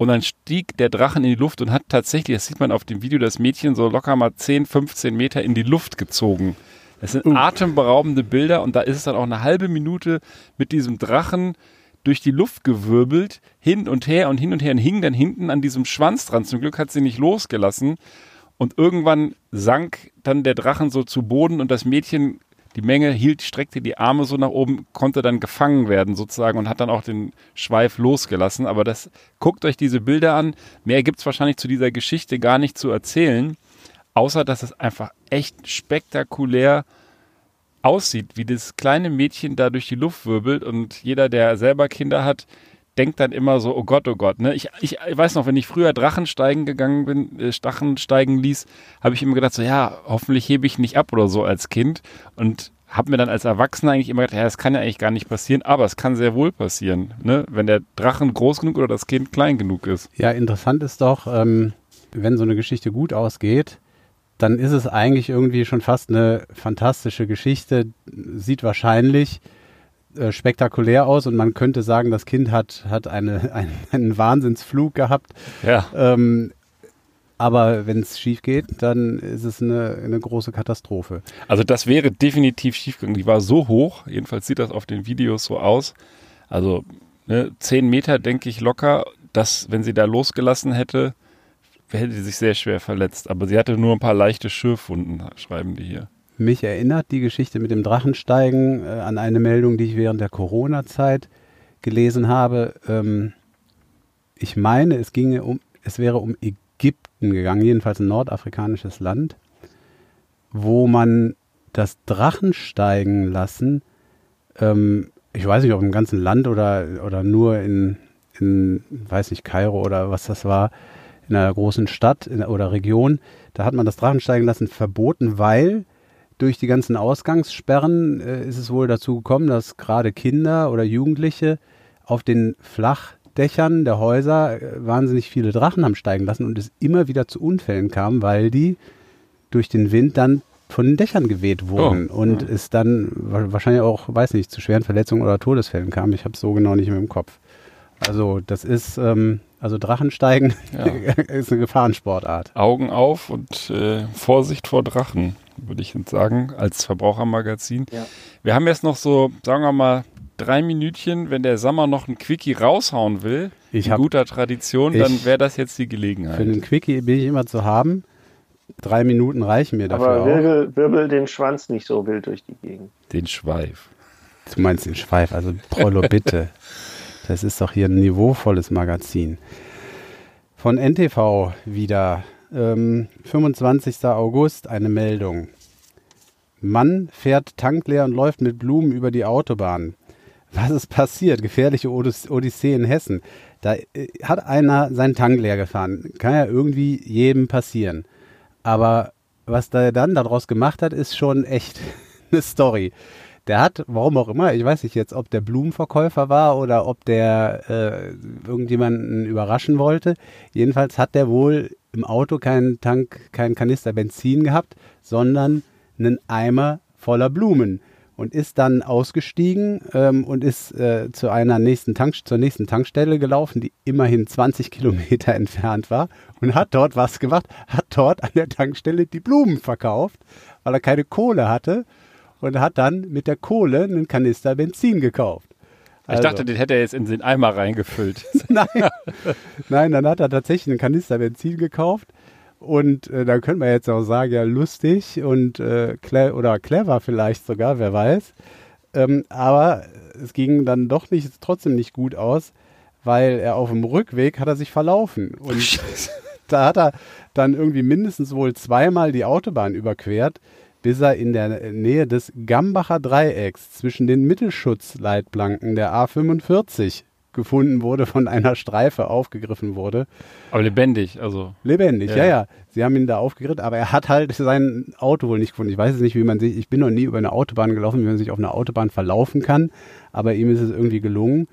und dann stieg der Drachen in die Luft und hat tatsächlich, das sieht man auf dem Video, das Mädchen so locker mal 10, 15 Meter in die Luft gezogen. Das sind uh. atemberaubende Bilder und da ist es dann auch eine halbe Minute mit diesem Drachen durch die Luft gewirbelt, hin und her und hin und her und hing dann hinten an diesem Schwanz dran. Zum Glück hat sie nicht losgelassen. Und irgendwann sank dann der Drachen so zu Boden und das Mädchen, die Menge hielt, streckte die Arme so nach oben, konnte dann gefangen werden sozusagen und hat dann auch den Schweif losgelassen. Aber das, guckt euch diese Bilder an. Mehr gibt es wahrscheinlich zu dieser Geschichte gar nicht zu erzählen, außer dass es einfach echt spektakulär aussieht, wie das kleine Mädchen da durch die Luft wirbelt und jeder, der selber Kinder hat, denkt dann immer so, oh Gott, oh Gott. Ne? Ich, ich weiß noch, wenn ich früher Drachensteigen gegangen bin, äh, Stachensteigen ließ, habe ich immer gedacht, so ja, hoffentlich hebe ich nicht ab oder so als Kind. Und habe mir dann als Erwachsener eigentlich immer gedacht, ja, das kann ja eigentlich gar nicht passieren, aber es kann sehr wohl passieren, ne? wenn der Drachen groß genug oder das Kind klein genug ist. Ja, interessant ist doch, ähm, wenn so eine Geschichte gut ausgeht, dann ist es eigentlich irgendwie schon fast eine fantastische Geschichte, sieht wahrscheinlich äh, spektakulär aus und man könnte sagen, das Kind hat, hat eine, [laughs] ein, einen Wahnsinnsflug gehabt. Ja. Ähm, aber wenn es schief geht, dann ist es eine, eine große Katastrophe. Also das wäre definitiv schief gegangen. Die war so hoch, jedenfalls sieht das auf den Videos so aus. Also ne, zehn Meter denke ich locker, dass wenn sie da losgelassen hätte, hätte sie sich sehr schwer verletzt. Aber sie hatte nur ein paar leichte Schürfwunden, schreiben die hier. Mich erinnert die Geschichte mit dem Drachensteigen äh, an eine Meldung, die ich während der Corona-Zeit gelesen habe. Ähm, ich meine, es ginge um, es wäre um Ägypten gegangen, jedenfalls ein nordafrikanisches Land, wo man das Drachensteigen lassen, ähm, ich weiß nicht, ob im ganzen Land oder, oder nur in, in, weiß nicht, Kairo oder was das war, in einer großen Stadt in, oder Region, da hat man das Drachensteigen lassen verboten, weil durch die ganzen Ausgangssperren äh, ist es wohl dazu gekommen, dass gerade Kinder oder Jugendliche auf den Flachdächern der Häuser äh, wahnsinnig viele Drachen haben steigen lassen und es immer wieder zu Unfällen kam, weil die durch den Wind dann von den Dächern geweht wurden oh, und ja. es dann wahrscheinlich auch, weiß nicht, zu schweren Verletzungen oder Todesfällen kam. Ich habe es so genau nicht mehr im Kopf. Also das ist, ähm, also Drachensteigen Ja. [laughs] ist eine Gefahrensportart. Augen auf und äh, Vorsicht vor Drachen, würde ich jetzt sagen, als Verbrauchermagazin. Ja. Wir haben jetzt noch so, sagen wir mal, drei Minütchen. Wenn der Sommer noch ein Quickie raushauen will, Ich in hab- guter Tradition, dann wäre das jetzt die Für Gelegenheit. einen Quickie bin ich immer zu haben. Drei Minuten reichen mir dafür Aber auch. wirbel, wirbel den Schwanz nicht so wild durch die Gegend. Den Schweif. Du meinst den Schweif, also Prollo, [laughs] bitte. Das ist doch hier ein niveauvolles Magazin. Von NTV wieder. Ähm, 25. August eine Meldung. Mann fährt tankleer und läuft mit Blumen über die Autobahn. Was ist passiert? Gefährliche Odys- Odyssee in Hessen. Da äh, hat einer seinen Tank leer gefahren. Kann ja irgendwie jedem passieren. Aber was der dann daraus gemacht hat, ist schon echt [laughs] eine Story. Der hat, warum auch immer, ich weiß nicht jetzt, ob der Blumenverkäufer war oder ob der äh, irgendjemanden überraschen wollte. Jedenfalls hat der wohl im Auto keinen Tank, keinen Kanister Benzin gehabt, sondern einen Eimer voller Blumen und ist dann ausgestiegen ähm, und ist äh, zu einer nächsten Tank, zur nächsten Tankstelle gelaufen, die immerhin 20 Kilometer [laughs] entfernt war und hat dort was gemacht, hat dort an der Tankstelle die Blumen verkauft, weil er keine Kohle hatte und hat dann mit der Kohle einen Kanister Benzin gekauft. Ich Also- dachte, den hätte er jetzt in den Eimer reingefüllt. [laughs] Nein. Nein, dann hat er tatsächlich einen Kanister Benzin gekauft. Und äh, da könnte man jetzt auch sagen, ja, lustig und äh, cle oder clever vielleicht sogar, wer weiß. Ähm, aber es ging dann doch nicht, trotzdem nicht gut aus, weil er auf dem Rückweg hat er sich verlaufen. Und da hat er dann irgendwie mindestens wohl zweimal die Autobahn überquert, bis er in der Nähe des Gambacher Dreiecks zwischen den Mittelschutzleitplanken der A45 gefunden wurde, von einer Streife aufgegriffen wurde. Aber lebendig, also. Lebendig, Ja. ja, ja. Sie haben ihn da aufgeritten, aber er hat halt sein Auto wohl nicht gefunden. Ich weiß es nicht, wie man sich, ich bin noch nie über eine Autobahn gelaufen, wie man sich auf einer Autobahn verlaufen kann, aber ihm ist es irgendwie gelungen.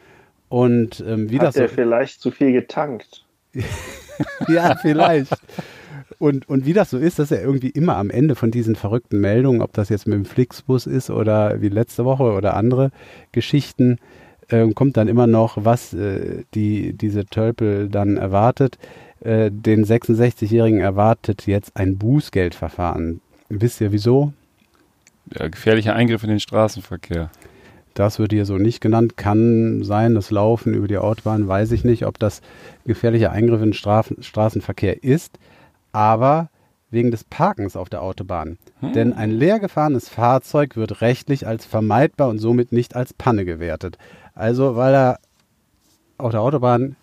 Und ähm, wie Hat das so er vielleicht zu viel getankt? [laughs] ja, vielleicht. Und, und wie das so ist, dass er irgendwie immer am Ende von diesen verrückten Meldungen, ob das jetzt mit dem Flixbus ist oder wie letzte Woche oder andere Geschichten, ähm, kommt dann immer noch, was äh, die, diese Tölpel dann erwartet. Äh, den 66-Jährigen erwartet jetzt ein Bußgeldverfahren. Wisst ihr wieso? Ja, gefährlicher Eingriff in den Straßenverkehr. Das wird hier so nicht genannt. Kann sein, das Laufen über die Autobahn, weiß ich nicht, ob das gefährlicher Eingriff in den Strafen, Straßenverkehr ist. Aber wegen des Parkens auf der Autobahn. Denn ein leer gefahrenes Fahrzeug wird rechtlich als vermeidbar und somit nicht als Panne gewertet. Also, weil er auf der Autobahn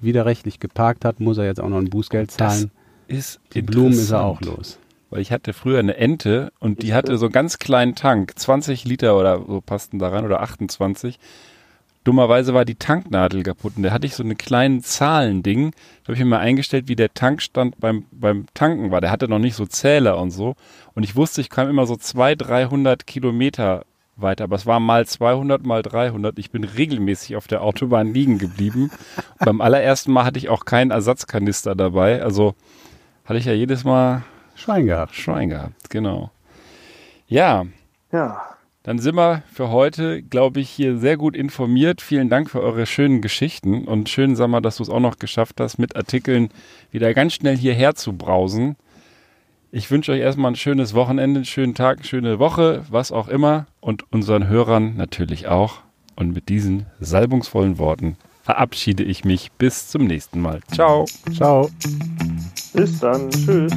widerrechtlich geparkt hat, muss er jetzt auch noch ein Bußgeld zahlen. Ist Die Blumen ist er auch los. Weil ich hatte früher eine Ente und die hatte so einen ganz kleinen Tank, 20 Liter oder so passten da rein oder 28. Dummerweise war die Tanknadel kaputt und da hatte ich so einen kleinen Zahlending. Da habe ich mir mal eingestellt, wie der Tankstand beim, beim Tanken war. Der hatte noch nicht so Zähler und so. Und ich wusste, ich kam immer so 200, 300 Kilometer weiter. Aber es war mal 200, mal 300. Ich bin regelmäßig auf der Autobahn liegen geblieben. Und beim allerersten Mal hatte ich auch keinen Ersatzkanister dabei. Also hatte ich ja jedes Mal Schwein gehabt. Schwein gehabt, genau. Ja, Ja, dann sind wir für heute, glaube ich, hier sehr gut informiert. Vielen Dank für eure schönen Geschichten und schön, mal, dass du es auch noch geschafft hast, mit Artikeln wieder ganz schnell hierher zu brausen. Ich wünsche euch erstmal ein schönes Wochenende, einen schönen Tag, eine schöne Woche, was auch immer und unseren Hörern natürlich auch. Und mit diesen salbungsvollen Worten verabschiede ich mich bis zum nächsten Mal. Ciao. Ciao. bis dann. Tschüss.